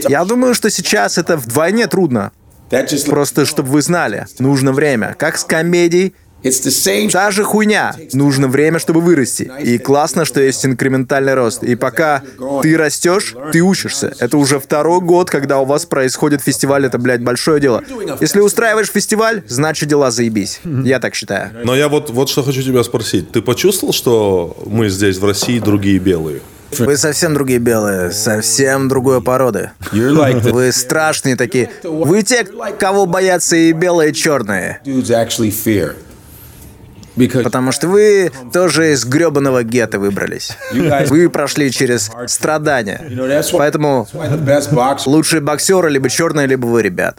Я думаю, что сейчас это вдвойне трудно. Просто, чтобы вы знали, нужно время. Как с комедией. Та же хуйня. Нужно время, чтобы вырасти. И классно, что есть инкрементальный рост. И пока ты растешь, ты учишься. Это уже второй год, когда у вас происходит фестиваль. Это, блядь, большое дело. Если устраиваешь фестиваль, значит дела заебись. Я так считаю. Но я вот, вот что хочу тебя спросить. Ты почувствовал, что мы здесь, в России, другие белые? Вы совсем другие белые, совсем другой породы. Like Вы страшные такие. Вы те, кого боятся и белые, и черные. dudes actually fear. Because Потому что вы тоже из гребаного гетто выбрались. Вы прошли через страдания. Поэтому лучшие боксеры либо черные, либо вы, ребят.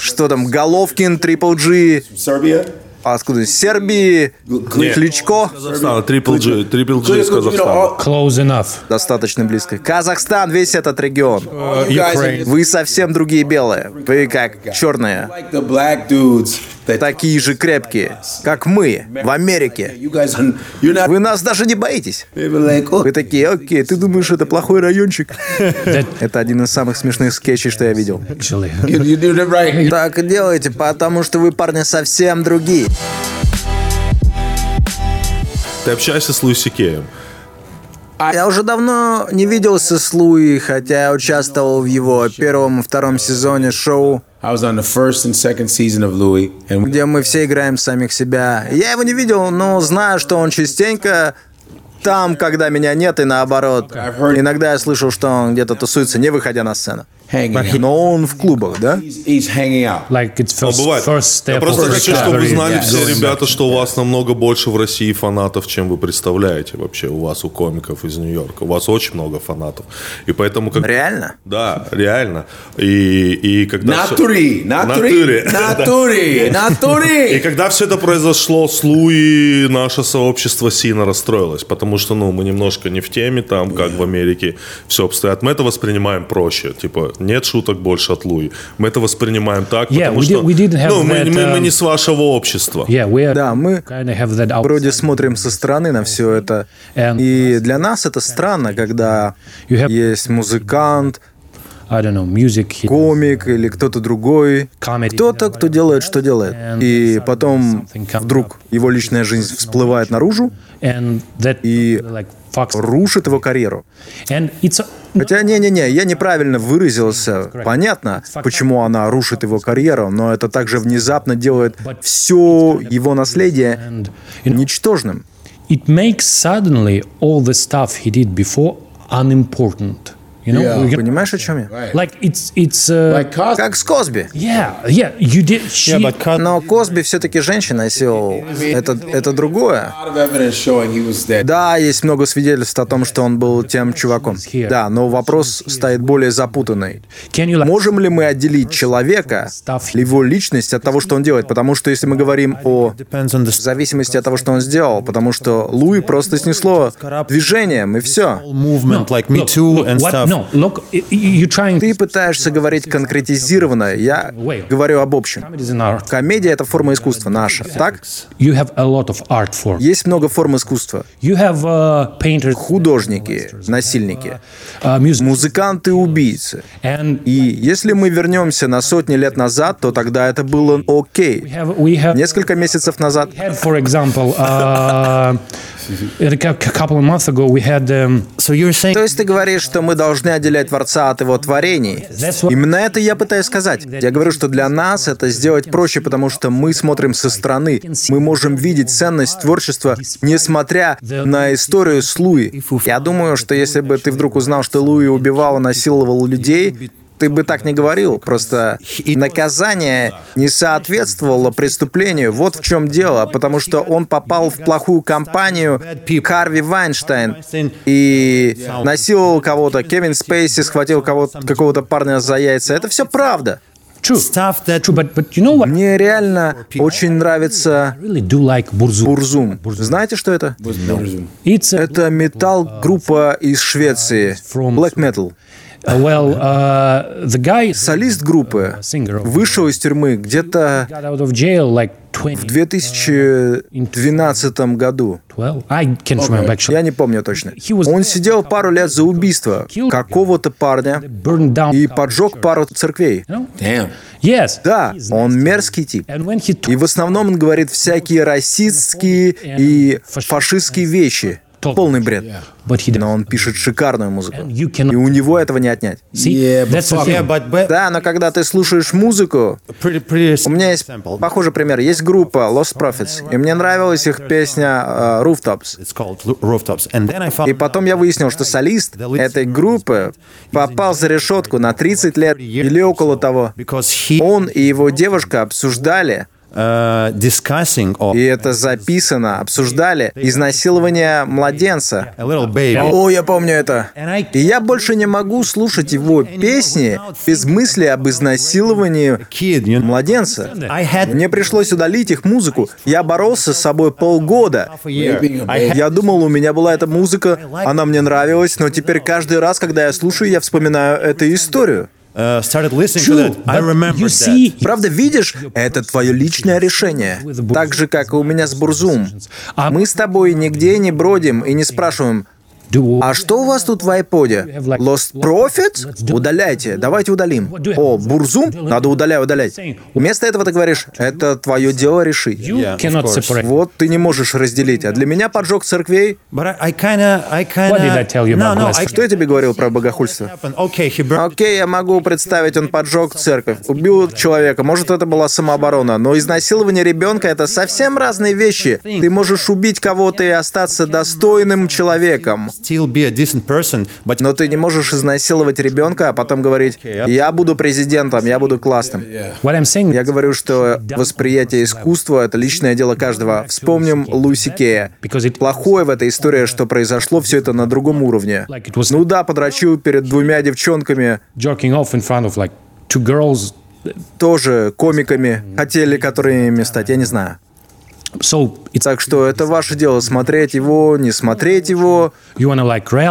Что там, Головкин, Трипл Serbia. А откуда? Из Сербии, Кличко. Казахстан, Трипл Джи, Трипл Джи из Казахстана. Close enough. Достаточно близко. Казахстан, весь этот регион. just Вы совсем другие белые. Вы как черные. Такие же крепкие, как мы в Америке. Вы нас даже не боитесь. Вы такие, окей, ты думаешь, это плохой райончик? Это один из самых смешных скетчей, что я видел. Так делайте, потому что вы, парни, совсем другие. Ты общаешься с Луиси Кеем. Я уже давно не виделся с Луи, хотя я участвовал в его первом и втором сезоне шоу, I was on the first and second season of Louis, and we, где мы все играем самих себя. Я его не видел, но знаю, что он частенько там, когда меня нет, и наоборот. Иногда я слышал, что он где-то тусуется, не выходя на сцену. Hanging. Но он в клубах, да? He's, he's hanging out. Like it's Ну, first, бывает. first step Я просто хочу, чтобы вы знали Yeah. все ребята, что у вас намного больше в России фанатов, чем вы представляете вообще. У вас, у комиков из Нью-Йорка. У вас очень много фанатов. И поэтому... Как... Реально? Да, реально. И, и когда... Натури, натури, Натуре. натури, И натури. когда все это произошло с Луи, наше сообщество сильно расстроилось, потому что, ну, мы немножко не в теме там, как в Америке все обстоят. Мы это воспринимаем проще, типа, нет шуток больше от Луи. Мы это воспринимаем так, Yeah, потому we что, did- ну, мы, that, мы- мы um, не с вашего общества. Yeah, we are Да, мы вроде смотрим со стороны на все это. And- И для нас это странно, когда есть музыкант, know, music. комик или кто-то другой. Кто-то, кто делает, что делает. И потом вдруг его личная жизнь всплывает наружу, И рушит его карьеру. Хотя, не-не-не, я неправильно выразился. Понятно, почему она рушит его карьеру, но это также внезапно делает все его наследие ничтожным. it makes suddenly all the stuff he did before unimportant. You know, Yeah. You get- Понимаешь, о чем я? like it's it's uh, Like. Как с Косби. yeah yeah you did she Yeah, but Cos- Но Косби все-таки женщина сел. Это, это другое. Да, есть много свидетельств о том, что он был тем чуваком. Да, но вопрос стоит более запутанный. Можем ли мы отделить человека, его личность от того, что он делает? Потому что если мы говорим о зависимости от того, что он сделал, потому что Луи просто снесло движением, и все. movement like Me look, Too and stuff. You trying Ты пытаешься говорить конкретизированно, я говорю об общем. Комедия — это форма искусства наша, так? Есть много форм искусства. uh, Художники, насильники, uh, music музыканты, убийцы. and И если мы вернемся на сотни лет назад, то тогда это было окей. Несколько месяцев назад had, for example, a cou- couple of months ago, we had So you're saying То есть ты говоришь, что мы должны отделять Творца от его творений. That's what- Именно это я пытаюсь сказать. Я говорю, что для нас это сделать проще, потому что мы смотрим со стороны. Мы можем видеть ценность творчества, несмотря на историю с Луи. Я думаю, что если бы ты вдруг узнал, что Луи убивал и насиловал людей, ты бы так не говорил. Просто наказание не соответствовало преступлению. Вот в чем дело. Потому что он попал в плохую компанию Харви Вайнштейн и насиловал кого-то. Кевин Спейси схватил кого-то, какого-то парня за яйца. Это все правда. true, stuff that true, but but you know what? Мне реально очень нравится. Бурзум. Знаете, что это? Это металл-группа из Швеции. Black Metal. Uh, well, uh, the guy Солист группы вышел из тюрьмы где-то got out of jail like 20, в 2012 году. 12. I can't remember actually. Я не помню точно. Он сидел пару лет за убийство какого-то парня и поджег пару церквей. Yes. Да, он мерзкий тип. И в основном он говорит всякие расистские и фашистские вещи. Полный бред. Но он пишет шикарную музыку. И у него этого не отнять. Yeah, but but, Да, но когда ты слушаешь музыку, pretty pretty у меня есть похожий пример. Есть группа Lost Prophets, и мне нравилась их песня э, Rooftops. И потом я выяснил, что солист этой группы попал за решетку на 30 лет или около того. Он и его девушка обсуждали, uh, и это записано, обсуждали изнасилование младенца. О, я помню это. И я больше не могу слушать его песни без мысли об изнасиловании младенца. Мне пришлось удалить их музыку. Я боролся с собой полгода. Я думал, у меня была эта музыка, она мне нравилась, но теперь каждый раз, когда я слушаю, я вспоминаю эту историю. Uh, True, that. Правда, видишь, это твое личное решение. Так же, как и у меня с Бурзум. Мы с тобой нигде не бродим и не спрашиваем, а что у вас тут в айподе? Lost Profits? Удаляйте, давайте удалим. О, Бурзум? Надо удалять, удалять. Вместо этого ты говоришь, это твое дело решить. Yeah. Вот ты не можешь разделить. А для меня поджог церквей... I, I kind of, I kind What did I tell you no, no? I Что я тебе говорил про богохульство? happened. Okay, burned. Окей, я могу представить, он поджег церковь, убил человека, может, это была самооборона, но изнасилование ребенка — это совсем разные вещи. Ты можешь убить кого-то и остаться достойным человеком. Still be a decent person, but Но ты не можешь изнасиловать ребенка, а потом говорить, я буду президентом, я буду классным. What I'm saying, Я говорю, что восприятие искусства — это личное дело каждого. Вспомним Луси Кея. Плохое в этой истории, что произошло все это на другом уровне. Ну да, подрочил перед двумя девчонками, тоже комиками, хотели которыми стать, я не знаю. So Так что это ваше дело, смотреть его, не смотреть его.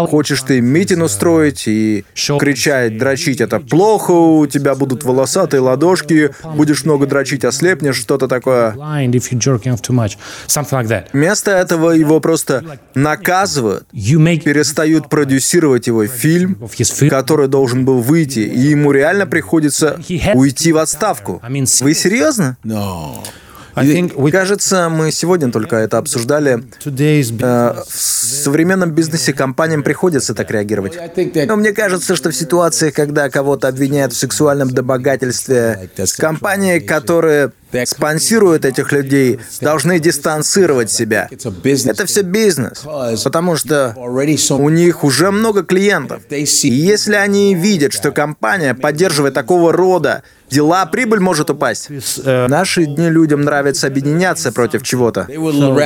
Хочешь ты митинг устроить и кричать, дрочить это плохо, у тебя будут волосатые ладошки, будешь много дрочить, ослепнешь, что-то такое. Вместо этого его просто наказывают, перестают продюсировать его фильм, который должен был выйти, и ему реально приходится уйти в отставку. Вы серьезно? We Кажется, мы сегодня только это обсуждали. Э, В современном бизнесе компаниям приходится так реагировать. Но мне кажется, что в ситуациях, когда кого-то обвиняют в сексуальном домогательстве, компании, которые спонсируют этих людей, должны дистанцировать себя. Это все бизнес, потому что у них уже много клиентов. И если они видят, что компания поддерживает такого рода дела, прибыль может упасть. В наши дни людям нравится объединяться против чего-то.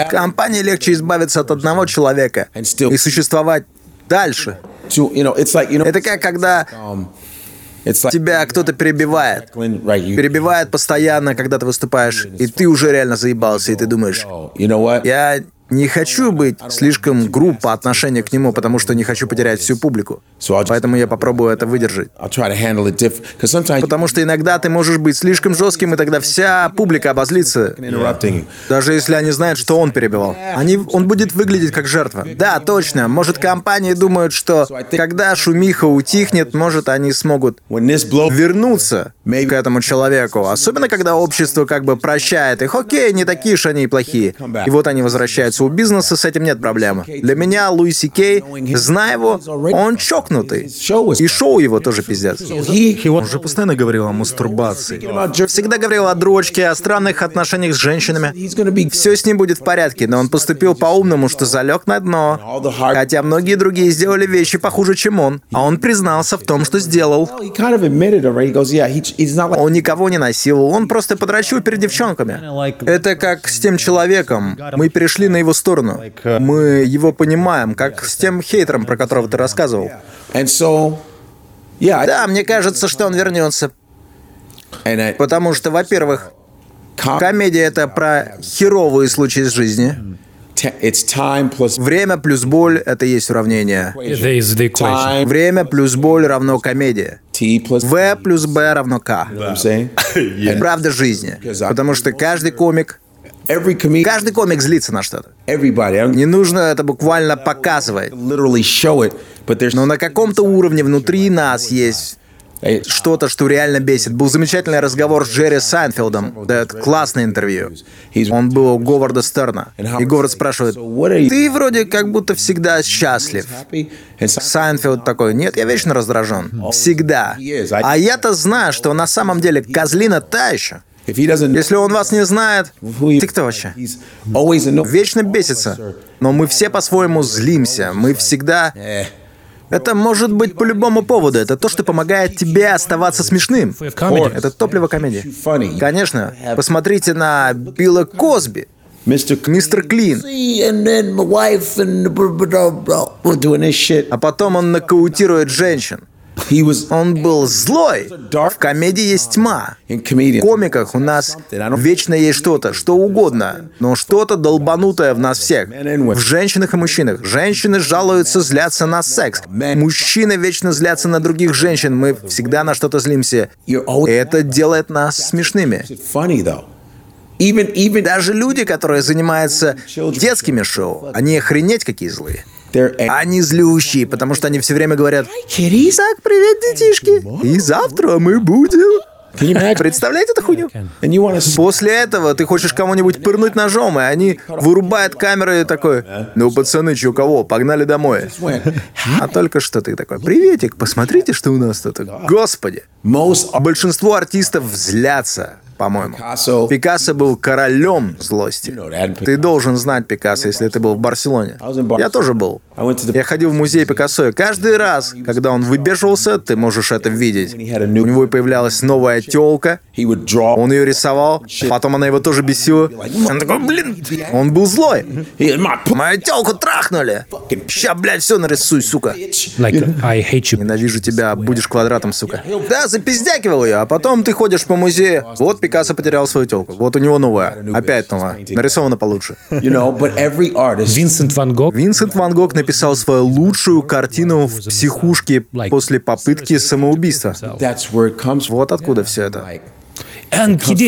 Компании легче избавиться от одного человека и существовать дальше. Это как когда тебя кто-то перебивает. Перебивает постоянно, когда ты выступаешь, и ты уже реально заебался, и ты думаешь, я не хочу быть слишком груб по отношению к нему, потому что не хочу потерять всю публику. Поэтому я попробую это выдержать. Потому что иногда ты можешь быть слишком жестким, и тогда вся публика обозлится. Даже если они знают, что он перебивал. Они, он будет выглядеть как жертва. Да, точно. Может, компании думают, что когда шумиха утихнет, может, они смогут вернуться к этому человеку. Особенно, когда общество как бы прощает их. Окей, не такие уж они и плохие. И вот они возвращаются. У бизнеса с этим нет проблемы. Для меня Луиси Кей, зная его, он чокнутый. И шоу его тоже пиздец. Он же постоянно говорил о мастурбации. Всегда говорил о дрочке, о странных отношениях с женщинами. Все с ним будет в порядке, но он поступил по-умному, что залег на дно. Хотя многие другие сделали вещи похуже, чем он. А он признался в том, что сделал. Он никого не насиловал, он просто подрочил перед девчонками. Это как с тем человеком. Мы перешли на его сторону. Мы его понимаем, как с тем хейтером, про которого ты рассказывал. Да, мне кажется, что он вернется. Потому что, во-первых, комедия — это про херовые случаи из жизни. Время плюс боль — это и есть уравнение. Время плюс боль равно комедия. В плюс Б равно К. Правда жизни. Потому что каждый комик, каждый комик злится на что-то. Не нужно это буквально показывать. Но на каком-то уровне внутри нас есть что-то, что реально бесит. Был замечательный разговор с Джерри Сайнфилдом. Да, это классное интервью. Он был у Говарда Стерна. И Говард спрашивает, ты вроде как будто всегда счастлив. Сайнфилд такой, нет, я вечно раздражен. Всегда. А я-то знаю, что на самом деле козлина та еще. Если он вас не знает, ты кто вообще? Вечно бесится. Но мы все по-своему злимся. Мы всегда... Это может быть по любому поводу. Это то, что помогает тебе оставаться смешным. Это топливо комедии. Конечно. Посмотрите на Билла Косби. Мистер Клин. А потом он нокаутирует женщин. Он был злой. В комедии есть тьма. В комиках у нас вечно есть что-то, что угодно, но что-то долбанутое в нас всех. В женщинах и мужчинах. Женщины жалуются, злятся на секс. Мужчины вечно злятся на других женщин. Мы всегда на что-то злимся. Это делает нас смешными. Даже люди, которые занимаются детскими шоу, они охренеть какие злые. Они злющие, потому что они все время говорят «Исаак, привет, детишки! И завтра мы будем...» Представляете эту хуйню? После этого ты хочешь кого-нибудь пырнуть ножом, и они вырубают камеры и такой, ну, пацаны, чё кого, погнали домой. А только что ты такой, приветик, посмотрите, что у нас тут. Господи. Большинство артистов злятся. По-моему. Пикассо был королем злости. Ты должен знать Пикассо, если ты был в Барселоне. Я тоже был. Я ходил в музей Пикассо, и каждый раз, когда он выбеживался, ты можешь это видеть. У него появлялась новая телка, он ее рисовал, потом она его тоже бесила. Он такой, блин, он был злой. Мою телку трахнули. Ща, блядь, все нарисуй, сука. Ненавижу тебя, будешь квадратом, сука. Да, запиздякивал ее, а потом ты ходишь по музею. Вот Пикассо потерял свою телку. Вот у него новая. Опять новая. Нарисована получше. Vincent van Gogh Винсент Ван Гог написал свою лучшую картину в психушке после попытки самоубийства. Вот откуда все это.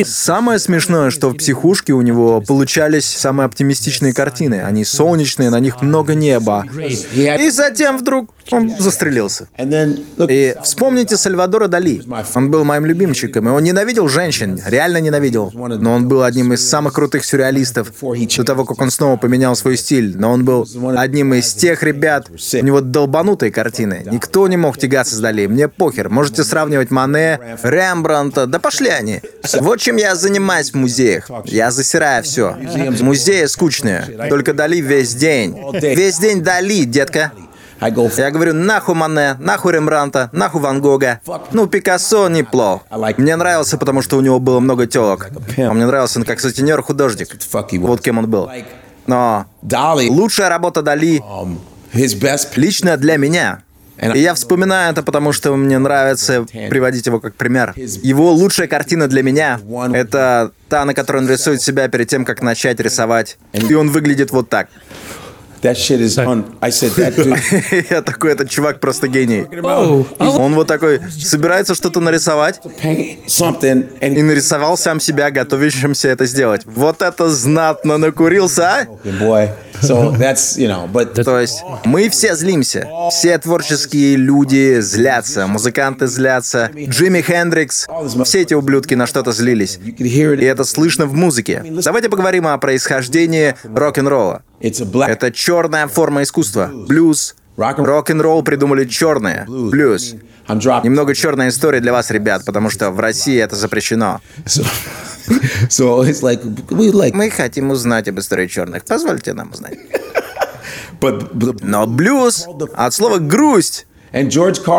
Самое смешное, что в психушке у него получались самые оптимистичные картины. Они солнечные, на них много неба. И затем вдруг он застрелился. И вспомните Сальвадора Дали. Он был моим любимчиком, и он ненавидел женщин, реально ненавидел. Но он был одним из самых крутых сюрреалистов до того, как он снова поменял свой стиль. Но он был одним из тех ребят, у него долбанутые картины. Никто не мог тягаться с Дали. Мне похер. Можете сравнивать Мане, Рембранта, да пошли они. Вот чем я занимаюсь в музеях. Я засираю все. Музеи скучные. Только Дали весь день. Весь день Дали, детка. I go for Я говорю, нахуй Мане, нахуй Рембранта, нахуй Ван Гога. Ну, Пикассо неплох. Мне нравился, потому что у него было много телок. А мне нравился он как сутенер-художник. Вот кем он был. Но Dolly. лучшая работа Дали Um, best. лично для меня. И я вспоминаю это, потому что мне нравится приводить его как пример. Его лучшая картина для меня — это та, на которой он рисует себя перед тем, как начать рисовать. И он выглядит вот так. That shit is un. I said that dude. Я такой, этот чувак просто гений. Oh, Он вот такой, собирается что-то нарисовать, paint something and и нарисовал сам себя, готовящимся это сделать. Вот это знатно накурился, а? boy. So that's you know, but То есть мы все злимся. Все творческие люди злятся, музыканты злятся, Джимми Хендрикс, все эти ублюдки на что-то злились. И это слышно в музыке. Давайте поговорим о происхождении рок-н-ролла. Это черная форма искусства. Блюз. Рок-н-ролл придумали черные. Блюз. Немного черная история для вас, ребят, потому что в России это запрещено. Мы хотим узнать об истории черных. Позвольте нам узнать. Но блюз от слова грусть.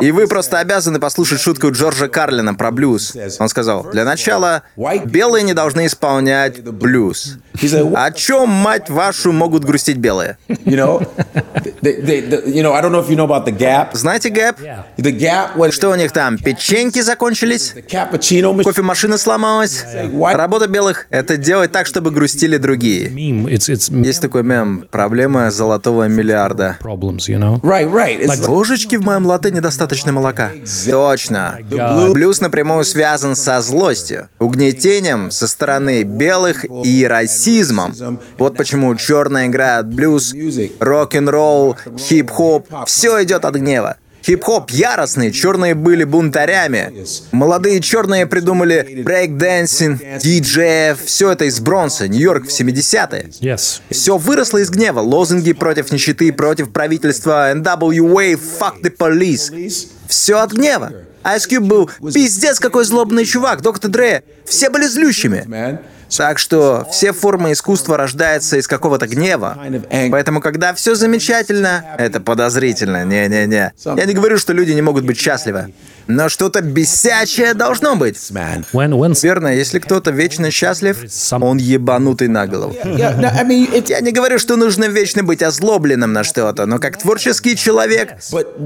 И вы просто обязаны послушать шутку Джорджа Карлина про блюз. Он сказал, для начала, белые не должны исполнять блюз. О чем, мать вашу, могут грустить белые? Знаете, Гэп? Что у них там, печеньки закончились? Кофемашина сломалась? Работа белых — это делать так, чтобы грустили другие. Есть такой мем «Проблема золотого миллиарда». Ложечки в моем латте недостаточно молока. Точно. Блюз напрямую связан со злостью, угнетением со стороны белых и расизмом. Вот почему черная играет блюз, рок-н-ролл, хип-хоп. Все идет от гнева. Хип-хоп яростный, черные были бунтарями. Молодые черные придумали breakdancing, диджеев, все это из Бронкса, Нью-Йорк в 70-е. Yes. Все выросло из гнева. Лозунги против нищеты, против правительства, NWA, fuck the police. Все от гнева. Ice Cube был пиздец какой злобный чувак, Доктор Дре. Все были злющими. Так что все формы искусства рождаются из какого-то гнева. Поэтому, когда все замечательно, это подозрительно. Не-не-не. Я не говорю, что люди не могут быть счастливы. Но что-то бесячее должно быть. Верно, если кто-то вечно счастлив, он ебанутый на голову. Я не говорю, что нужно вечно быть озлобленным на что-то, но как творческий человек,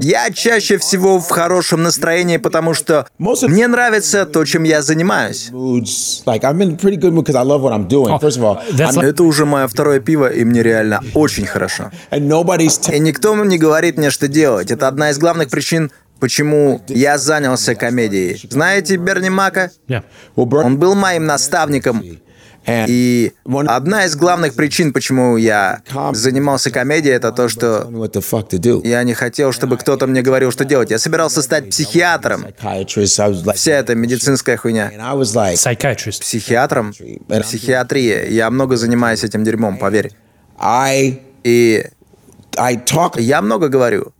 я чаще всего в хорошем настроении, потому что мне нравится то, чем я занимаюсь. like Это уже мое второе пиво, и мне реально очень хорошо. И никто не говорит мне, что делать. Это одна из главных причин, почему я занялся комедией. Знаете Берни Мака? Он был моим наставником. И одна из главных причин, почему я занимался комедией, это то, что? Я не хотел, чтобы кто-то мне говорил, что делать. Я собирался стать психиатром. Вся эта медицинская хуйня. Психиатром? Психиатрия. Я много занимаюсь этим дерьмом, поверь. И я много говорю.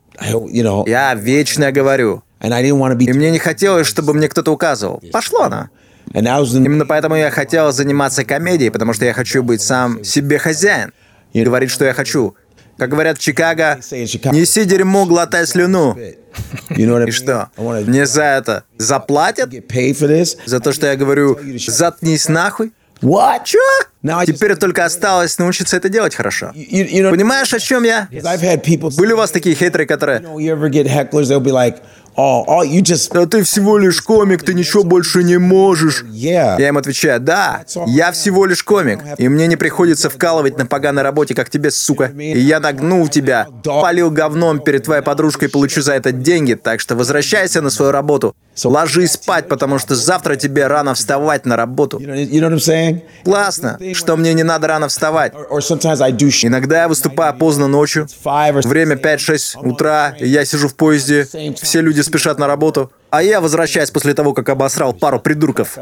Я вечно говорю. И мне не хотелось, чтобы мне кто-то указывал. Пошло она. Именно поэтому я хотел заниматься комедией, потому что я хочу быть сам себе хозяин. И говорить, что я хочу. Как говорят в Чикаго, неси дерьмо, глотай слюну. И что, мне за это заплатят? За то, что я говорю, заткнись нахуй? What? Чё? Теперь только осталось научиться это делать хорошо. Понимаешь, о чем я? Были у вас такие хейтеры, которые... "Oh, oh, you just." Да ты всего лишь комик, ты ничего больше не можешь. Я им отвечаю, да, я всего лишь комик, и мне не приходится вкалывать на поганой работе, как тебе, сука. И я нагнул тебя, полил говном перед твоей подружкой, получу за это деньги, так что возвращайся на свою работу. Ложись спать, потому что завтра тебе рано вставать на работу. Классно, что мне не надо рано вставать. Иногда я выступаю поздно ночью, время 5-6 утра, и я сижу в поезде, все люди спешат на работу, а я возвращаюсь после того, как обосрал пару придурков.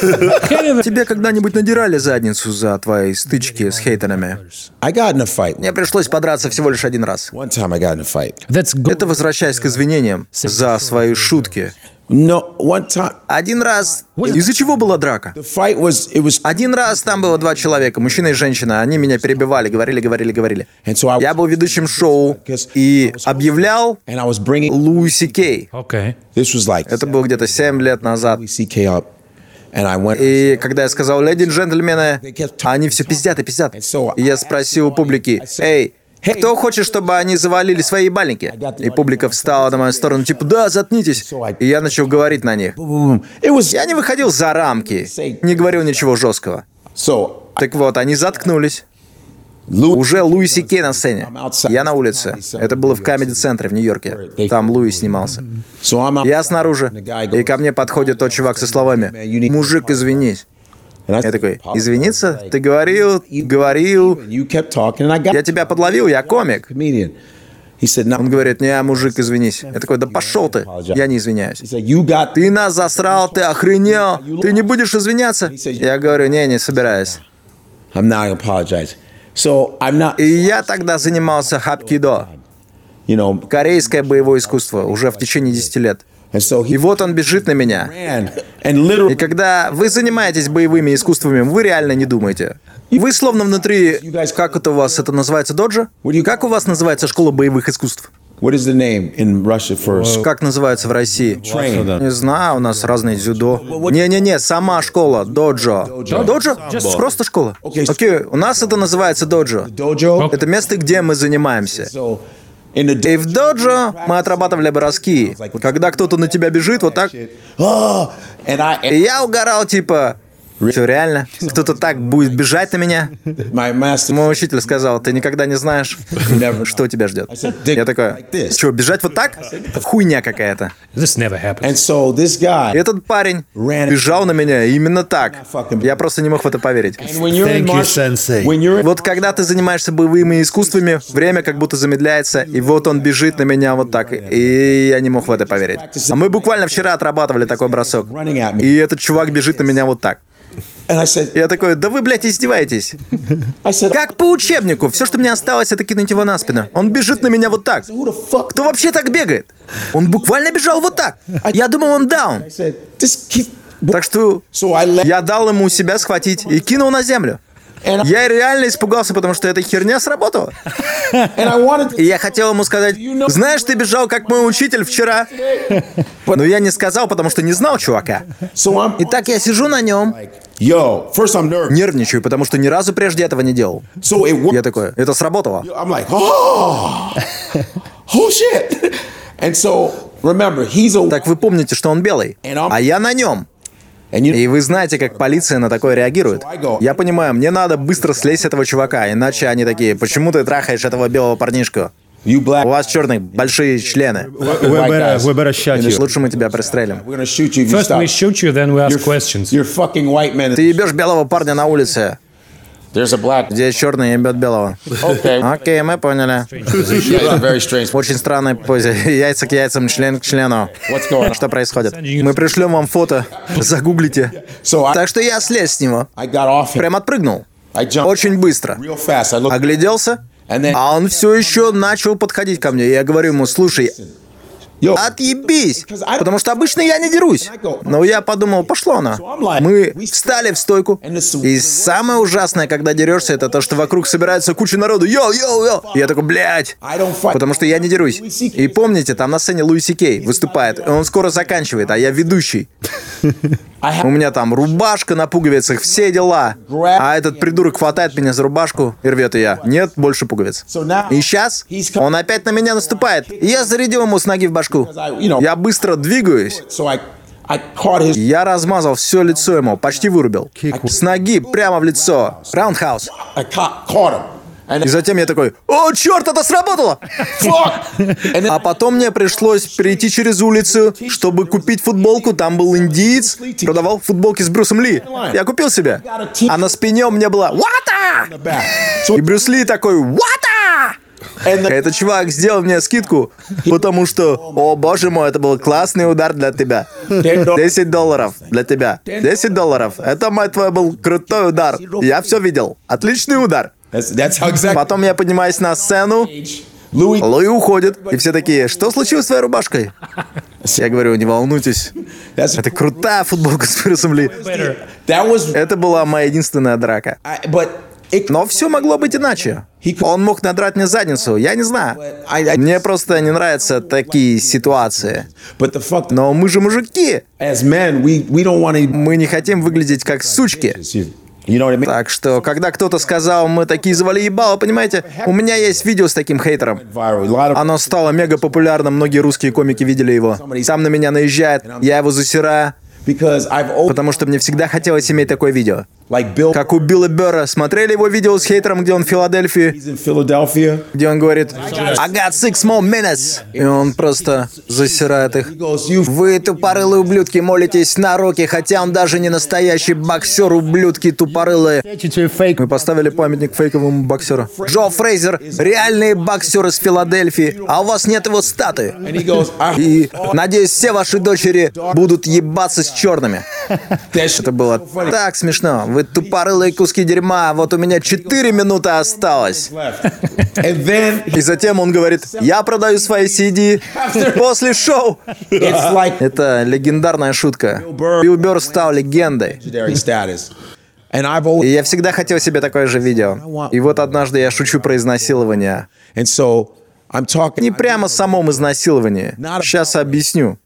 Тебе когда-нибудь надирали задницу за твои стычки с хейтерами? Мне пришлось подраться всего лишь один раз. Это возвращаясь к извинениям за свои шутки. Один раз... Из-за чего была драка? Один раз там было два человека, мужчина и женщина. Они меня перебивали, говорили, говорили, говорили. Я был ведущим шоу и объявлял. Луиси Кей. Это было где-то 7 лет назад. И когда я сказал «Леди и джентльмены», они все пиздят и пиздят. И я спросил у публики «Эй, кто хочет, чтобы они завалили свои ебальники?» И публика встала на мою сторону, типа «Да, заткнитесь». И я начал говорить на них. Я не выходил за рамки, не говорил ничего жесткого. Так вот, они заткнулись. Уже Луиси Кей на сцене. Я на улице. Это было в Камеди-центре в Нью-Йорке. Там Луи снимался. Я снаружи, и ко мне подходит тот чувак со словами «Мужик, извинись». Я такой, извиниться? Ты говорил, говорил, я тебя подловил, я комик. Он говорит, не, мужик, извинись. Я такой, да пошел ты, я не извиняюсь. Ты нас засрал, ты охренел, ты не будешь извиняться? Я говорю, не, не собираюсь. И я тогда занимался хапкидо, корейское боевое искусство, уже в течение 10 лет. И вот он бежит на меня. И когда вы занимаетесь боевыми искусствами, вы реально не думаете. Вы словно внутри... Как это у вас это называется, доджа? Как у вас называется школа боевых искусств? what is the name in Russia for? Как называется в России? Train. Не знаю, у нас разные дзюдо. Не-не-не, сама школа, доджо. Доджо? Просто школа. Окей, у нас это называется доджо. Это место, где мы занимаемся. И в доджо мы отрабатывали броски. Когда кто-то на тебя бежит, вот так. I И я угорал, типа... Что, реально? Кто-то так будет бежать на меня? Мой учитель сказал, ты никогда не знаешь, что тебя ждет. Я такой, что, бежать вот так? Хуйня какая-то. Guy Этот парень бежал на меня именно так. Я просто не мог в это поверить. Вот когда ты занимаешься боевыми искусствами, время как будто замедляется, и вот он бежит на меня вот так, и я не мог в это поверить. А мы буквально вчера отрабатывали такой бросок, и этот чувак бежит на меня вот так. Я такой, да вы, блядь, издеваетесь. Как по учебнику. Все, что мне осталось, это кинуть его на спину. Он бежит на меня вот так. Кто вообще так бегает? Он буквально бежал вот так. Я думал, он даун. Так что я дал ему себя схватить и кинул на землю. Я реально испугался, потому что эта херня сработала. И я хотел ему сказать, знаешь, ты бежал как мой учитель вчера. Но я не сказал, потому что не знал чувака. Итак, я сижу на нем, yo first I'm nervous нервничаю, потому что ни разу прежде этого не делал. Я такой, это сработало. Так вы помните, что он белый, а я на нем. И вы знаете, как полиция на такое реагирует. Я понимаю, мне надо быстро слезть с этого чувака, иначе они такие, почему ты трахаешь этого белого парнишку? У вас черные большие члены. We better, we better shut you. Лучше мы тебя пристрелим. we're First we shoot you, then we ask questions. you're fucking white man Ты ебешь белого парня на улице. Здесь черный ебет белого. okay Окей, мы поняли. Очень странная позе. Яйца к яйцам, член к члену. what's going on Что происходит? Мы пришлем вам фото. Загуглите. Так что я слез с него. I got off him Прям отпрыгнул. I jumped Очень быстро. real fast I looked Огляделся. and then А он все еще начал подходить ко мне. Я говорю ему, слушай, Отъебись! Потому что обычно я не дерусь. Но я подумал, пошло оно. Мы встали в стойку. И самое ужасное, когда дерешься, это то, что вокруг собирается куча народу. Йоу, йоу. И я такой, блядь. Потому что я не дерусь. И помните, там на сцене Луиси Кей выступает. И он скоро заканчивает, а я ведущий. У меня там рубашка на пуговицах, все дела. А этот придурок хватает меня за рубашку и рвет ее. Нет, больше пуговиц. И сейчас он опять на меня наступает. И я зарядил ему с ноги в башку. Я быстро двигаюсь. Я размазал все лицо ему, почти вырубил. С ноги прямо в лицо. Roundhouse. И затем я такой, о, черт, это сработало! А потом мне пришлось перейти через улицу, чтобы купить футболку. Там был индиец, продавал футболки с Брюсом Ли. Я купил себе. А на спине у меня была «Вата!» И Брюс Ли такой «Вата!» Этот чувак сделал мне скидку, потому что, о боже мой, это был классный удар для тебя. 10 долларов для тебя. 10 долларов. Это, мой твой, был крутой удар. Я все видел. Отличный удар. Потом я поднимаюсь на сцену, Луи уходит, и все такие, что случилось с твоей рубашкой? Я говорю, не волнуйтесь, это крутая футболка с Брюсом Ли. Это была моя единственная драка. Но все могло быть иначе. Он мог надрать мне задницу, я не знаю. Мне просто не нравятся такие ситуации. Но мы же мужики. Мы не хотим выглядеть как сучки. Так что, когда кто-то сказал, мы такие завали ебало, понимаете, у меня есть видео с таким хейтером. Оно стало мега популярным, многие русские комики видели его. Сам на меня наезжает, я его засираю. Потому что мне всегда хотелось иметь такое видео. Как у Билла Берра. Смотрели его видео с хейтером, где он в Филадельфии? Где он говорит «I got six more minutes». И он просто засирает их. Вы, тупорылые ублюдки, молитесь на руки, хотя он даже не настоящий боксер, ублюдки тупорылые. Мы поставили памятник фейковому боксеру. Джо Фрейзер, реальный боксер из Филадельфии, а у вас нет его статуи. И, надеюсь, все ваши дочери будут ебаться с черными. Это было так смешно. Вы тупорылые куски дерьма, вот у меня 4 минуты осталось. И затем он говорит, я продаю свои CD после шоу. Это легендарная шутка. Билл Берр стал легендой. И я всегда хотел себе такое же видео. И вот однажды я шучу про изнасилование. Не прямо о самом изнасиловании. Сейчас объясню.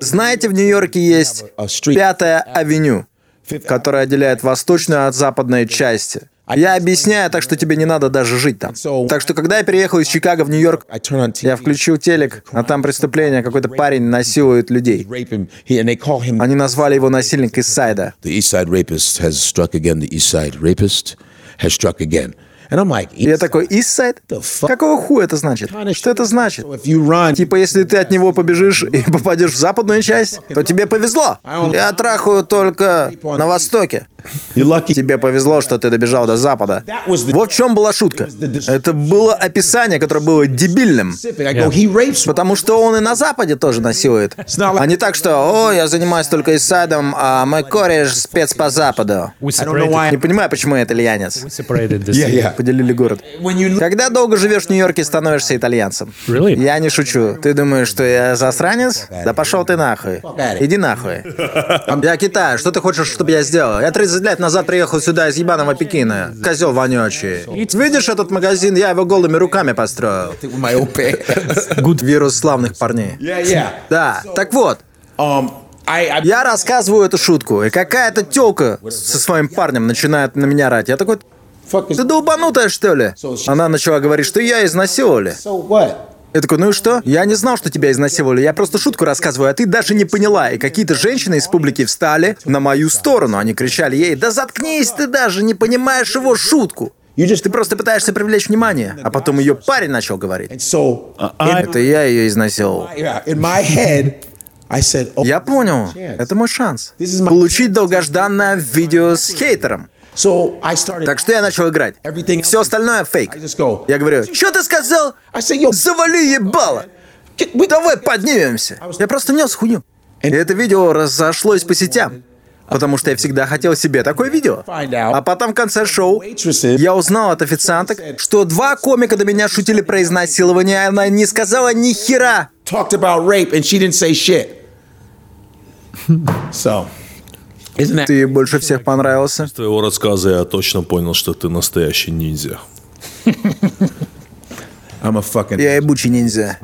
Знаете, в Нью-Йорке есть Пятая авеню которая отделяет восточную от западной части. Я объясняю, так что тебе не надо даже жить там. Так что, когда я переехал из Чикаго в Нью-Йорк, я включил телек, а там преступление, какой-то парень насилует людей. Они назвали его насильник из Сайда. И я такой, Eastside? Какого хуя это значит? Что это значит? Типа, если ты от него побежишь и попадешь в западную часть, то тебе повезло. Я трахаю только на востоке. Тебе повезло, что ты добежал до запада. Вот в чем была шутка. Это было описание, которое было дебильным. Потому что он и на западе тоже насилует. А не так, что «О, я занимаюсь только Исайдом, а мой кореш спец по западу». Не понимаю, почему я итальянец. Поделили город. Когда долго живешь в Нью-Йорке, становишься итальянцем. Я не шучу. Ты думаешь, что я засранец? Да пошел ты нахуй. Иди нахуй. Я Китай. Что ты хочешь, чтобы я сделал? Я 30 лет назад приехал сюда из ебаного Пекина. Козел вонючий. Видишь этот магазин? Я его голыми руками построил. Вирус славных парней. Да. Так вот. Я рассказываю эту шутку, и какая-то тёлка со своим парнем начинает на меня рать. Я такой, ты долбанутая, что ли? Она начала говорить, что я изнасиловали. Я такой, ну и что? Я не знал, что тебя изнасиловали. Я просто шутку рассказываю, а ты даже не поняла. И какие-то женщины из публики встали на мою сторону. Они кричали ей, да заткнись, ты даже не понимаешь его шутку. Ты просто пытаешься привлечь внимание. А потом ее парень начал говорить. Это я ее изнасиловал. Я понял. Это мой шанс. Получить долгожданное видео с хейтером. Так что я начал играть. Все остальное фейк. Я говорю, что ты сказал? Завали ебало. Давай поднимемся. Я просто нес хуйню. И это видео разошлось по сетям. Потому что я всегда хотел себе такое видео. А потом в конце шоу я узнал от официанток, что два комика до меня шутили про изнасилование, а она не сказала ни хера. so, Ты больше всех понравился. Из твоего рассказа я точно понял, что ты настоящий ниндзя. I'm a fucking Я ебучий ниндзя.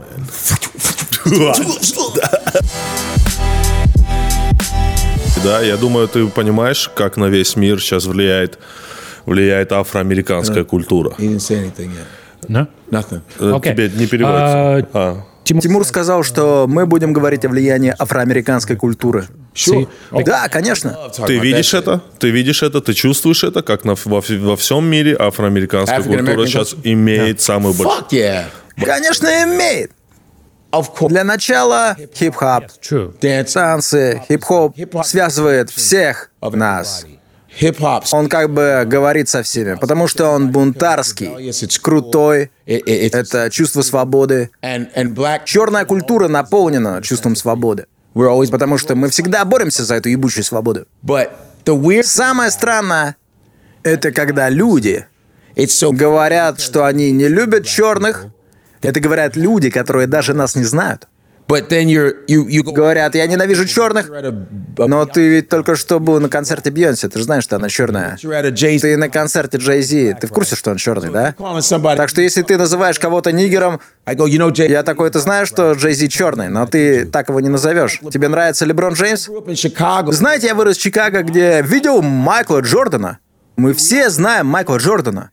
Да, я думаю, ты понимаешь, как на весь мир сейчас влияет, влияет афроамериканская культура. Anything yet. No? Nothing. Э, Окей. Тебе не переводится. А, А. Тимур сказал, что мы будем говорить о влиянии афроамериканской культуры. Да, конечно. Ты видишь это? Ты видишь это? Ты чувствуешь это? Как на, во, во всем мире афроамериканская культура сейчас имеет самый большой... Fuck yeah. Конечно, имеет. Для начала хип-хоп. Танцы, хип-хоп связывает всех нас. Hip-hop. Он как бы говорит со всеми, потому что он бунтарский, крутой, это чувство свободы. Черная культура наполнена чувством свободы. Потому что мы всегда боремся за эту ебучую свободу. Самое странное, это когда люди говорят, что они не любят черных. Это говорят люди, которые даже нас не знают. But then you're you you go. Говорят, я ненавижу черных, но ты ведь только что был на концерте Бьонси, ты же знаешь, что она черная. Ты на концерте Джей Зи, ты в курсе, что он черный, да? Так что если ты называешь кого-то нигером, я такой, ты знаешь, что Джей Зи черный, но ты так его не назовешь. Тебе нравится Леброн Джеймс? Знаете, я вырос в Чикаго, где видел Майкла Джордана. Мы все знаем Майкла Джордана.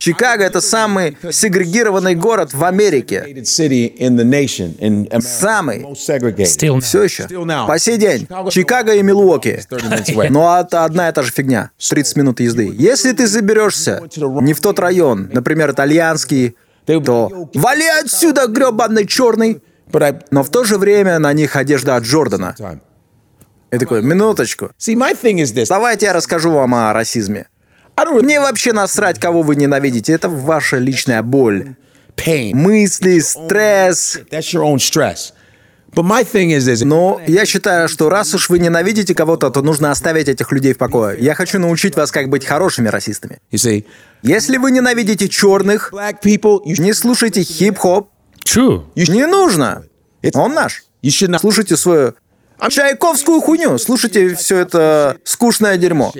Чикаго — это самый сегрегированный город в Америке. Самый. Все еще. По сей день. Чикаго и Милуоки. 30 minutes away. Но это одна и та же фигня. 30 минут езды. Если ты заберешься не в тот район, например, итальянский, то вали отсюда, гребаный черный. Но в то же время на них одежда от Джордана. И такой, минуточку. Давайте я расскажу вам о расизме. Really Мне вообще насрать, кого вы ненавидите. Это ваша личная боль. pain. Мысли, стресс. That's your own stress. Но я считаю, что раз уж вы ненавидите кого-то, то нужно оставить этих людей в покое. Я хочу научить вас, как быть хорошими расистами. Если вы ненавидите черных, не слушайте хип-хоп. Не нужно. Он наш. Слушайте свою чайковскую хуйню. Слушайте все это скучное дерьмо.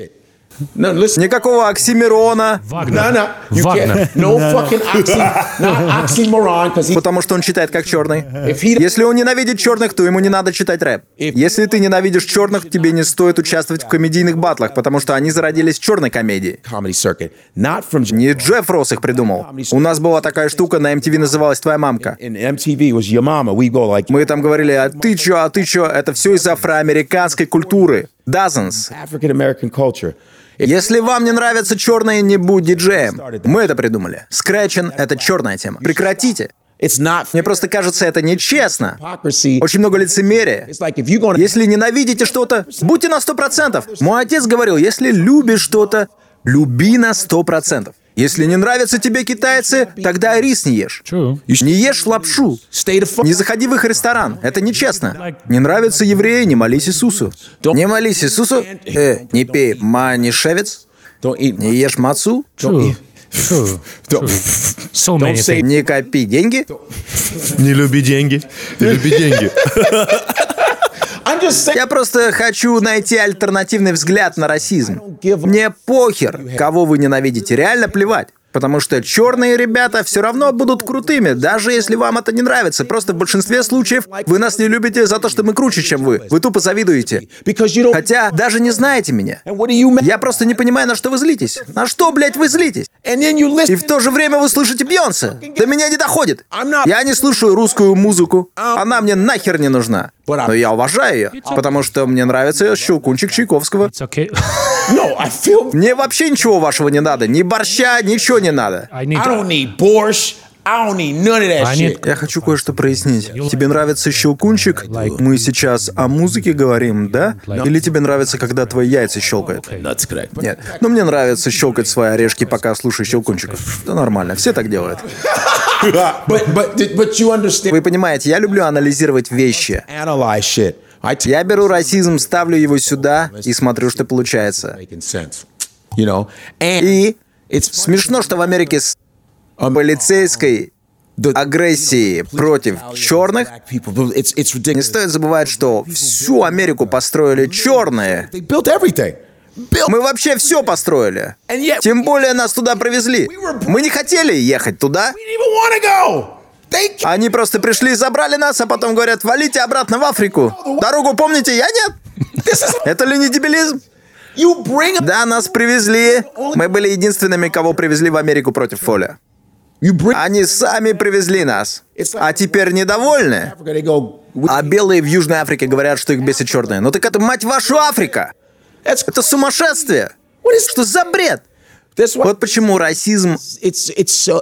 No, listen. Никакого оксимирона, No, no. You Wagner. can't. No fucking oxy, not oxymoron, because he. потому что он читает как черный. If he Если он ненавидит черных, то ему не надо читать рэп. Если ты ненавидишь черных, тебе не стоит участвовать в комедийных батлах, потому что они зародились в черной комедии. from. Не Джефф Росс их придумал. У нас была такая штука, на MTV называлась «Твоя мамка». Мы там говорили, а ты чё, а ты чё? Это все из афроамериканской культуры. Dozens. Если вам не нравятся черные, не будь диджеем. Мы это придумали. Скретчен — это черная тема. Прекратите. Мне просто кажется, это нечестно. Очень много лицемерия. Если ненавидите что-то, будьте на сто процентов. Мой отец говорил, если любишь что-то, люби на сто процентов. Если не нравятся тебе китайцы, тогда рис не ешь. Не ешь лапшу. Не заходи в их ресторан. Это нечестно. Не нравятся евреи, не молись Иисусу. Не молись Иисусу. Э, не пей манишевец. Не ешь мацу. Не копи деньги. Не люби деньги. Не люби деньги. Я просто хочу найти альтернативный взгляд на расизм. Мне похер, кого вы ненавидите. Реально плевать. Потому что черные ребята все равно будут крутыми, даже если вам это не нравится. Просто в большинстве случаев вы нас не любите за то, что мы круче, чем вы. Вы тупо завидуете. Хотя даже не знаете меня. Я просто не понимаю, на что вы злитесь. На что, блядь, вы злитесь? И в то же время вы слышите Бьонсе. До меня не доходит. Я не слушаю русскую музыку. Она мне нахер не нужна. Но я уважаю ее, потому что мне нравится щелкунчик Чайковского. Мне вообще ничего вашего не надо. Ни борща, ничего не надо. I don't need borscht. I don't need none of that I shit. need- Я хочу кое-что прояснить. Тебе нравится щелкунчик? Мы сейчас о музыке говорим, да? Или тебе нравится, когда твои яйца щелкают? Нет. Но мне нравится щелкать свои орешки, пока слушаю щелкунчиков. Да нормально, все так делают. Вы понимаете, я люблю анализировать вещи. Я беру расизм, ставлю его сюда и смотрю, что получается. И смешно, что в Америке с полицейской агрессией против черных не стоит забывать, что всю Америку построили черные. Мы вообще все построили. Тем более нас туда привезли. Мы не хотели ехать туда. Они просто пришли, забрали нас, а потом говорят, валите обратно в Африку. Дорогу помните, я нет. Это ли не дебилизм? Да, нас привезли. Мы были единственными, кого привезли в Америку против Фоля. Они сами привезли нас. А теперь недовольны. А белые в Южной Африке говорят, что их бесит черные. Ну так это, мать вашу, Африка! Это сумасшествие! Что за бред? Вот почему расизм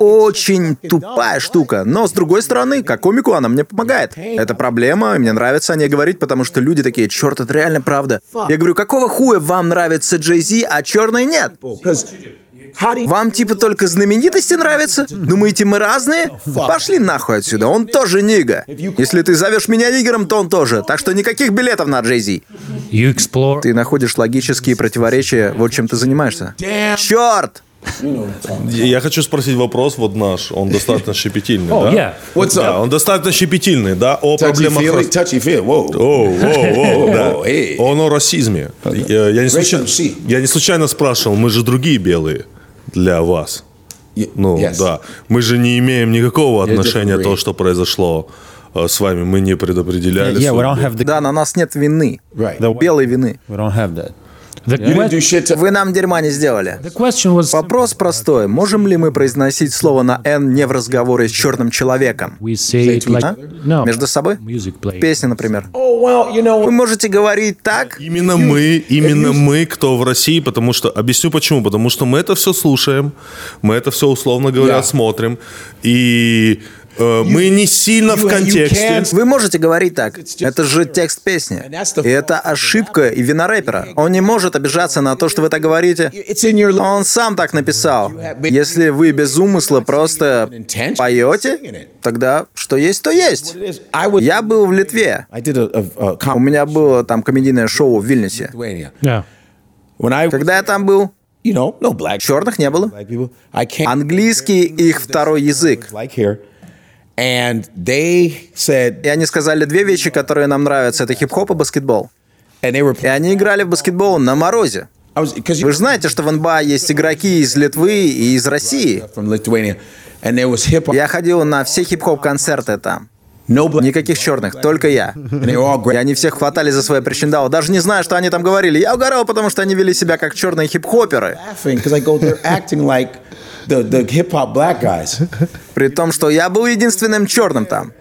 очень тупая штука. Но, с другой стороны, как комику она мне помогает. Это проблема, и мне нравится о ней говорить, потому что люди такие, черт, это реально правда. Я говорю, какого хуя вам нравится Джей Зи, а черный нет? Вам типа только знаменитости нравятся? Думаете, мы разные? Пошли нахуй отсюда, он тоже нига. Если ты зовешь меня нигером, то он тоже. Так что никаких билетов на Джей Зи. You explore Ты находишь логические противоречия, вот чем ты занимаешься. Черт! Я хочу спросить вопрос, вот наш, он достаточно щепетильный, Oh, да? yeah. What's Да, up? он достаточно щепетильный, да, о Touchy проблемах... feel, рас- touchy feel. Whoa. О, о, о, да. О, эй. Он о расизме. Я, я не случайно, я не случайно спрашивал, мы же другие белые для вас. Y- Ну, yes. да. Мы же не имеем никакого отношения disagree. то, что произошло э, с вами. Мы не предопределяли. Yeah, we don't have the, Да, на нас нет вины. Right. the Белой вины. we don't have that. Вы нам дерьма не сделали. Вопрос простой. Можем ли мы произносить слово на «н» не в разговоре с черным человеком? А? Между собой? Песня, например. Oh. Вы можете говорить так, Именно мы, именно мы, кто в России, потому что объясню почему, потому что мы это все слушаем, мы это все условно говоря смотрим, и мы не сильно в контексте. Вы можете говорить так. Это же текст песни. И это ошибка и вина рэпера. Он не может обижаться на то, что вы так говорите. Он сам так написал. Если вы без умысла просто поете, тогда что есть, то есть. Я был в Литве. У меня было там комедийное шоу в Вильнюсе. Когда я там был, черных не было. Английский их второй язык. And they said, И они сказали две вещи, которые нам нравятся. Это хип-хоп и баскетбол. and they were. И они играли в баскетбол на морозе. Вы же знаете, что в НБА есть игроки из Литвы и из России. Я ходил на все хип-хоп-концерты там. No black. Никаких черных, только я. И они всех хватали за свои причиндалы. Даже не знаю, что они там говорили. Я угорал, потому что они вели себя как черные хип-хоперы. The the hip hop black guys. При том, что я был единственным черным там.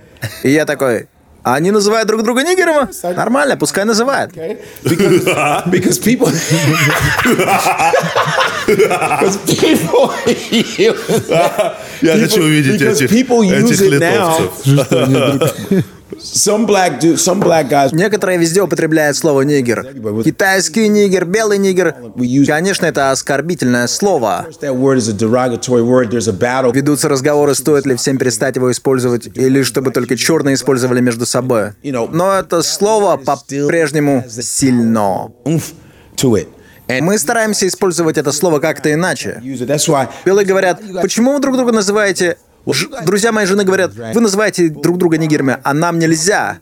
И я такой, а они называют друг друга нигером? Нормально, пускай называют. Okay? Because because people. Because people. Я хочу увидеть because этих, people use этих it now. литовцев. Некоторые везде употребляют слово «нигер». Китайский нигер, белый нигер. Конечно, это оскорбительное слово. Ведутся разговоры, стоит ли всем перестать его использовать, или чтобы только черные использовали между собой. Но это слово по-прежнему сильно. Мы стараемся использовать это слово как-то иначе. Белые говорят, почему вы друг друга называете... Ж- Друзья моей жены говорят, вы называете друг друга нигерами, а нам нельзя.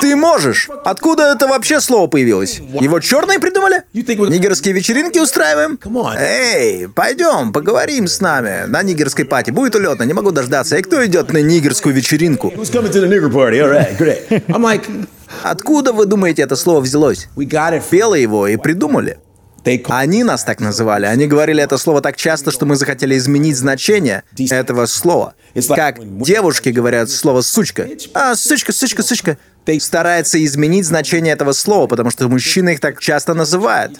Ты можешь. Откуда это вообще слово появилось? Его черные придумали? Нигерские вечеринки устраиваем? Эй, пойдем, поговорим с нами. На нигерской пати. Будет улетно, не могу дождаться. И кто идет на нигерскую вечеринку? Откуда вы думаете это слово взялось? Белые его и придумали. Они нас так называли. Они говорили это слово так часто, что мы захотели изменить значение этого слова. Как девушки говорят слово «сучка». А, сучка, сучка, сучка. Старается изменить значение этого слова, потому что мужчины их так часто называют.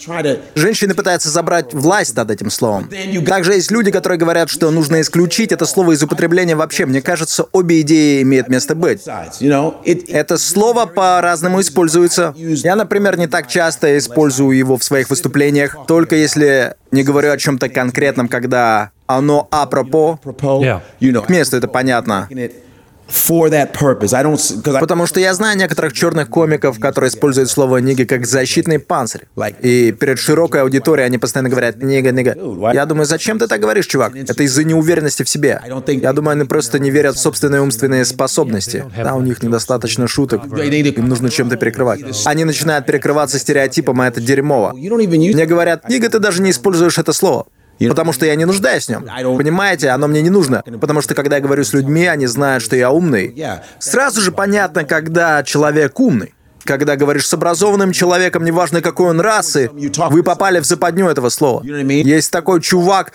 Женщины пытаются забрать власть над этим словом. Также есть люди, которые говорят, что нужно исключить это слово из употребления вообще. Мне кажется, обе идеи имеют место быть. Это слово по-разному используется. Я, например, не так часто использую его в своих выступлениях, только если не говорю о чем-то конкретном, когда оно апропо. Yeah. К месту это понятно. it for that purpose. I don't because I Потому что я знаю некоторых черных комиков, которые используют слово «нига» как защитный панцирь. И перед широкой аудиторией они постоянно говорят «нига, нига». Я думаю, зачем ты так говоришь, чувак? Это из-за неуверенности в себе. Я думаю, они просто не верят в собственные умственные способности. Да, у них недостаточно шуток. Им нужно чем-то перекрывать. Они начинают перекрываться стереотипом, а это дерьмово. Мне говорят, Нига, ты даже не используешь это слово. Потому что я не нуждаюсь в нем. Понимаете, оно мне не нужно. Потому что когда я говорю с людьми, они знают, что я умный. Сразу же понятно, когда человек умный. Когда говоришь с образованным человеком, неважно какой он расы, вы попали в западню этого слова. Есть такой чувак,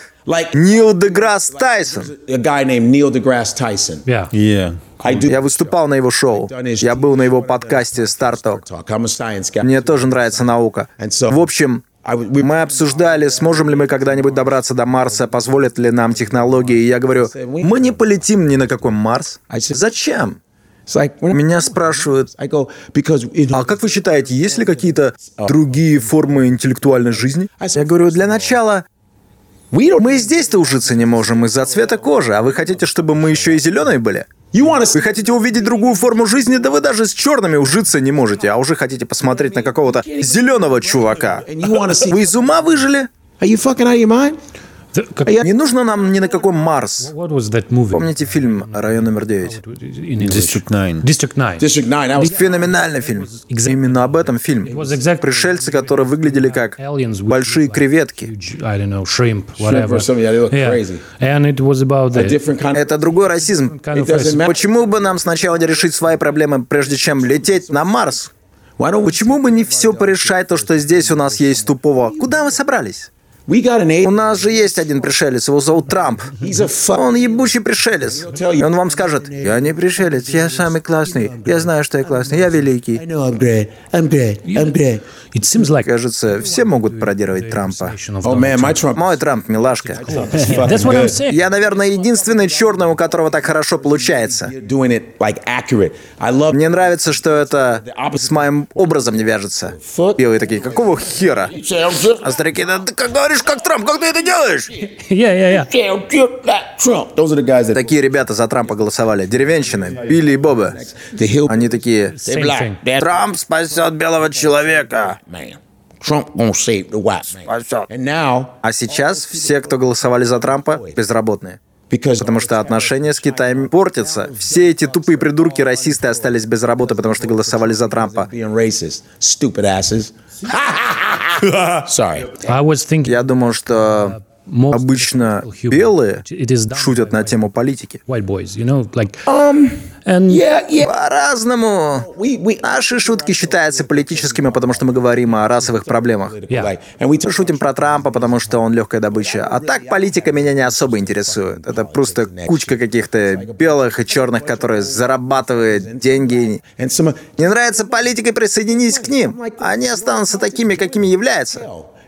Нил Деграсс Тайсон. Yeah. Yeah. Я выступал на его шоу. Я был на его подкасте «Старток». Мне тоже нравится наука. В общем, мы обсуждали, сможем ли мы когда-нибудь добраться до Марса, позволят ли нам технологии. И я говорю, мы не полетим ни на какой Марс. Зачем? Меня спрашивают, а как вы считаете, есть ли какие-то другие формы интеллектуальной жизни? Я говорю, для начала, мы здесь-то ужиться не можем из-за цвета кожи, а вы хотите, чтобы мы еще и зеленые были? Вы хотите увидеть другую форму жизни, да вы даже с черными ужиться не можете, а уже хотите посмотреть на какого-то зеленого чувака. Вы из ума выжили? Как- Не нужно нам ни на какой Марс. Помните фильм «Район номер 9»? In English? District 9. District 9. District Nine. That was Феноменальный фильм. Именно об этом фильм. exactly- Пришельцы, которые выглядели как большие креветки. Это другой расизм. Почему бы нам сначала не решить свои проблемы, прежде чем лететь на Марс? Почему бы не все порешать то, что здесь у нас есть тупого? Куда вы собрались? We got an У нас же есть один пришелец, его зовут Трамп. He's a fuck. Он ебучий пришелец. И он вам скажет, я не пришелец, я самый классный. Я знаю, что я классный, я великий. know I'm great. I'm great. I'm great. It seems like Кажется, все могут пародировать Трампа. Oh Donald man, my Trump. Trump. Мой Трамп, милашка. That's what I'm saying. Я, наверное, единственный черный, у которого так хорошо получается. You're doing it like accurate. I love. Мне нравится, что это с моим образом не вяжется. Белые такие, какого хера? А старики, да ты как говоришь, как Трамп, как ты это делаешь? Yeah, yeah, yeah. Trump. Those are the guys that Такие ребята за Трампа голосовали. Деревенщины, Билли и Боба. hill. Они такие, Same thing. Трамп спасет белого человека. Man, Trump save the white man. Спасет. And now, А сейчас все, кто голосовали за Трампа, безработные. Потому что отношения с Китаем портятся. Все эти тупые придурки, расисты остались без работы, потому что голосовали за Трампа. being racist, stupid asses. Sorry. I was thinking Я думал, что обычно белые шутят на тему политики. white Yeah, yeah. По-разному. Наши шутки считаются политическими, потому что мы говорим о расовых проблемах. Yeah. Мы шутим про Трампа, потому что он легкая добыча. А так политика меня не особо интересует. Это просто кучка каких-то белых и черных, которые зарабатывают деньги. Не нравится политика, присоединись к ним. Они останутся такими, какими являются.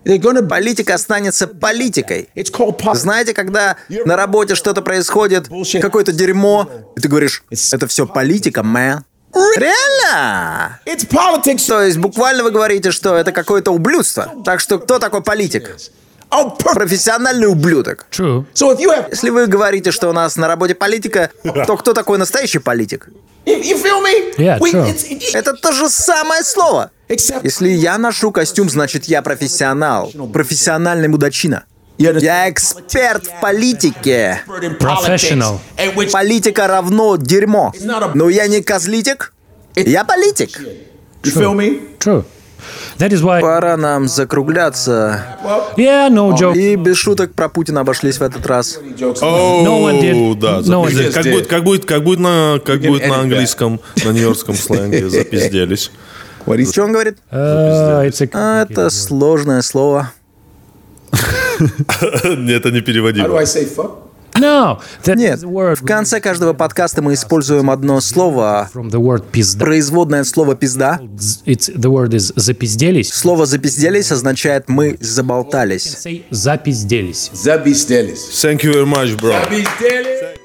Gonna. Политика останется политикой. Знаете, когда на работе что-то происходит, какое-то дерьмо, и ты говоришь, это все политика, мэн. Реально? То есть буквально вы говорите, что это какое-то ублюдство. Так что кто такой политик? Профессиональный ублюдок. true. So if you have, Если вы говорите, что у нас на работе политика, то кто такой настоящий политик? you, you feel me? Yeah, we, true. it's, Это то же самое слово. except Если я ношу костюм, значит я профессионал. Профессиональный мудачина. Я эксперт в политике. Professional. Политика равно дерьмо. Но я не козлитик. Я политик. you feel me? True. Пора нам закругляться. Yeah, no joke. И без шуток про Путина обошлись в этот раз. No. О, да, No. Как будет, как будет, как будет на, как будет на английском, на нью-йоркском сленге запизделись. Что он говорит? Uh, it's a А, Это сложное слово. Это не How do переводимо. No. Нет, в конце каждого подкаста мы используем одно слово, производное от слова «пизда». It's the word is запизделись. Слово «запизделись» означает «мы заболтались». Запизделись. Stellis. Thank you very much, bro. Stellis.